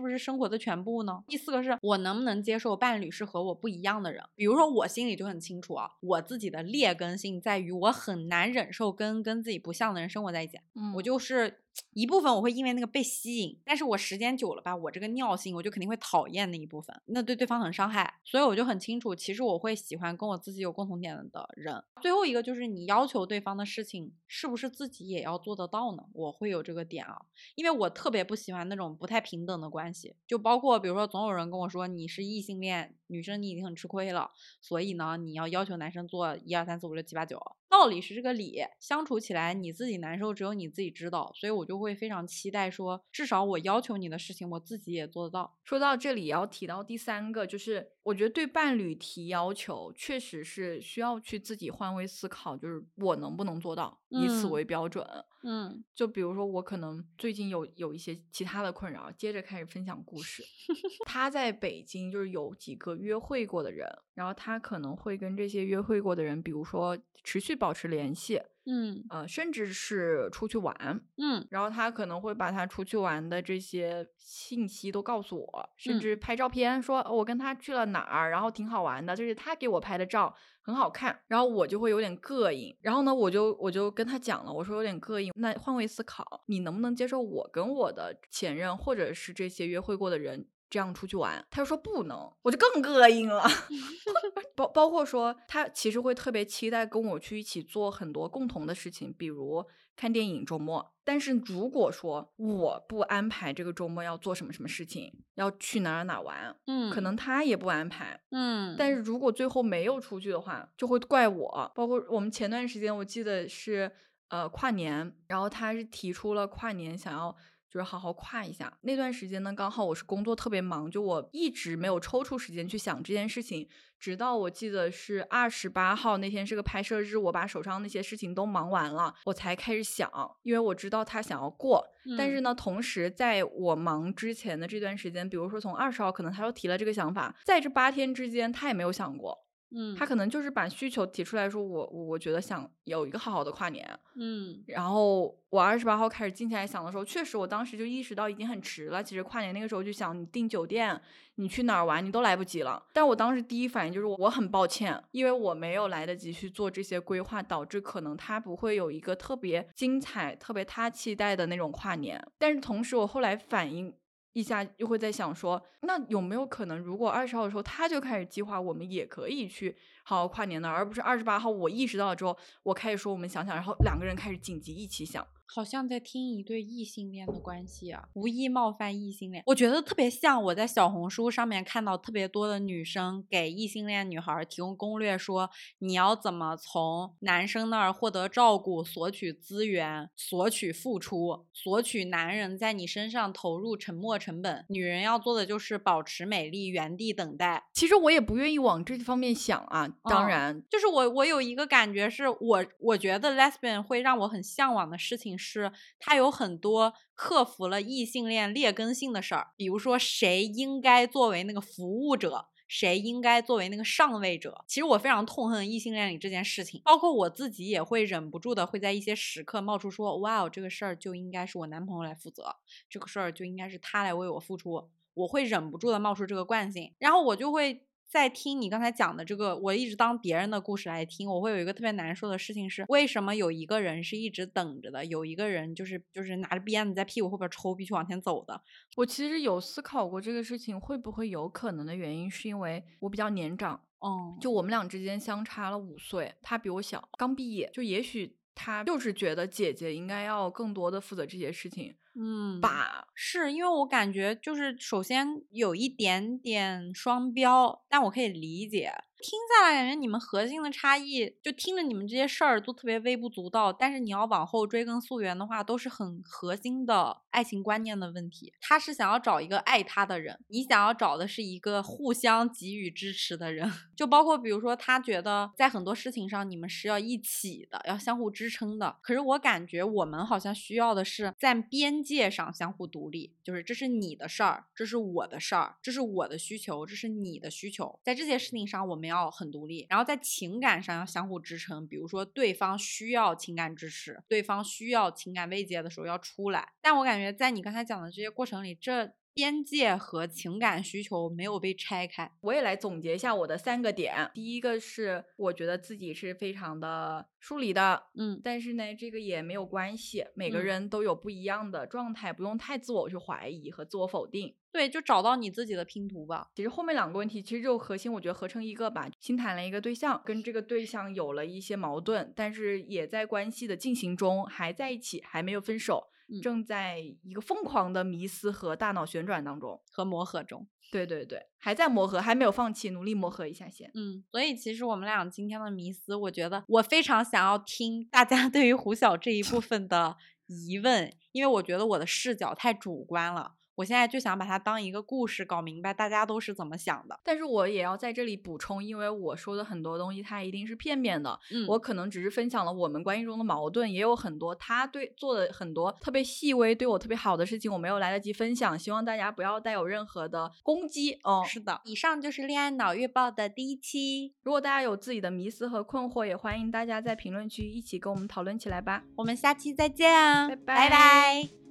不是生活的全部呢？第四个是我能不能接受伴侣是和我不一样的人？比如说我心里就很清楚啊，我自己的劣根性在于我很难忍受跟跟自己不像的人生活在一起。嗯，我就是。一部分我会因为那个被吸引，但是我时间久了吧，我这个尿性我就肯定会讨厌那一部分，那对对方很伤害，所以我就很清楚，其实我会喜欢跟我自己有共同点的人。最后一个就是你要求对方的事情是不是自己也要做得到呢？我会有这个点啊，因为我特别不喜欢那种不太平等的关系，就包括比如说总有人跟我说你是异性恋女生，你已经很吃亏了，所以呢你要要求男生做一二三四五六七八九。道理是这个理，相处起来你自己难受，只有你自己知道，所以我就会非常期待说，至少我要求你的事情，我自己也做得到。说到这里，要提到第三个，就是我觉得对伴侣提要求，确实是需要去自己换位思考，就是我能不能做到，以此为标准。嗯，就比如说我可能最近有有一些其他的困扰，接着开始分享故事。他在北京就是有几个约会过的人，然后他可能会跟这些约会过的人，比如说。持续保持联系，嗯，呃，甚至是出去玩，嗯，然后他可能会把他出去玩的这些信息都告诉我，甚至拍照片，说我跟他去了哪儿，然后挺好玩的，就是他给我拍的照很好看，然后我就会有点膈应，然后呢，我就我就跟他讲了，我说有点膈应，那换位思考，你能不能接受我跟我的前任或者是这些约会过的人？这样出去玩，他就说不能，我就更膈应了。包包括说，他其实会特别期待跟我去一起做很多共同的事情，比如看电影周末。但是如果说我不安排这个周末要做什么什么事情，要去哪儿哪儿玩，嗯，可能他也不安排，嗯。但是如果最后没有出去的话，就会怪我。包括我们前段时间，我记得是呃跨年，然后他是提出了跨年想要。就是好好跨一下。那段时间呢，刚好我是工作特别忙，就我一直没有抽出时间去想这件事情。直到我记得是二十八号那天是个拍摄日，我把手上那些事情都忙完了，我才开始想，因为我知道他想要过。但是呢，同时在我忙之前的这段时间，比如说从二十号，可能他又提了这个想法，在这八天之间，他也没有想过。嗯，他可能就是把需求提出来说，我我觉得想有一个好好的跨年，嗯，然后我二十八号开始静下来想的时候，确实我当时就意识到已经很迟了。其实跨年那个时候就想，你订酒店，你去哪儿玩，你都来不及了。但我当时第一反应就是我很抱歉，因为我没有来得及去做这些规划，导致可能他不会有一个特别精彩、特别他期待的那种跨年。但是同时，我后来反应。一下又会在想说，那有没有可能，如果二十号的时候他就开始计划，我们也可以去好好跨年呢？而不是二十八号我意识到了之后，我开始说我们想想，然后两个人开始紧急一起想。好像在听一对异性恋的关系啊，无意冒犯异性恋，我觉得特别像我在小红书上面看到特别多的女生给异性恋女孩提供攻略，说你要怎么从男生那儿获得照顾、索取资源、索取付出、索取男人在你身上投入沉没成本。女人要做的就是保持美丽，原地等待。其实我也不愿意往这方面想啊，当然，就是我我有一个感觉是我我觉得 lesbian 会让我很向往的事情。是他有很多克服了异性恋劣根性的事儿，比如说谁应该作为那个服务者，谁应该作为那个上位者。其实我非常痛恨异性恋里这件事情，包括我自己也会忍不住的会在一些时刻冒出说：“哇哦，这个事儿就应该是我男朋友来负责，这个事儿就应该是他来为我付出。”我会忍不住的冒出这个惯性，然后我就会。在听你刚才讲的这个，我一直当别人的故事来听。我会有一个特别难受的事情是，为什么有一个人是一直等着的，有一个人就是就是拿着鞭子在屁股后边抽，必须往前走的。我其实有思考过这个事情，会不会有可能的原因是因为我比较年长，哦，就我们俩之间相差了五岁，他比我小，刚毕业，就也许他就是觉得姐姐应该要更多的负责这些事情。嗯，吧，是因为我感觉就是首先有一点点双标，但我可以理解。听下来，感觉你们核心的差异，就听着你们这些事儿都特别微不足道，但是你要往后追根溯源的话，都是很核心的爱情观念的问题。他是想要找一个爱他的人，你想要找的是一个互相给予支持的人。就包括比如说，他觉得在很多事情上你们是要一起的，要相互支撑的。可是我感觉我们好像需要的是在边界上相互独立，就是这是你的事儿，这是我的事儿，这是我的需求，这是你的需求。在这些事情上，我们要要。很独立，然后在情感上要相互支撑。比如说，对方需要情感支持，对方需要情感慰藉的时候要出来。但我感觉在你刚才讲的这些过程里，这边界和情感需求没有被拆开。我也来总结一下我的三个点。第一个是，我觉得自己是非常的疏离的，嗯，但是呢，这个也没有关系，每个人都有不一样的状态，不用太自我去怀疑和自我否定。对，就找到你自己的拼图吧。其实后面两个问题，其实就核心，我觉得合成一个吧。新谈了一个对象，跟这个对象有了一些矛盾，但是也在关系的进行中，还在一起，还没有分手，正在一个疯狂的迷思和大脑旋转当中和磨合中。对对对，还在磨合，还没有放弃，努力磨合一下先。嗯，所以其实我们俩今天的迷思，我觉得我非常想要听大家 对于胡晓这一部分的疑问，因为我觉得我的视角太主观了。我现在就想把它当一个故事，搞明白大家都是怎么想的。但是我也要在这里补充，因为我说的很多东西，它一定是片面的。嗯，我可能只是分享了我们关系中的矛盾，也有很多他对做的很多特别细微、对我特别好的事情，我没有来得及分享。希望大家不要带有任何的攻击。哦，是的，以上就是恋爱脑月报的第一期。如果大家有自己的迷思和困惑，也欢迎大家在评论区一起跟我们讨论起来吧。我们下期再见，拜拜拜。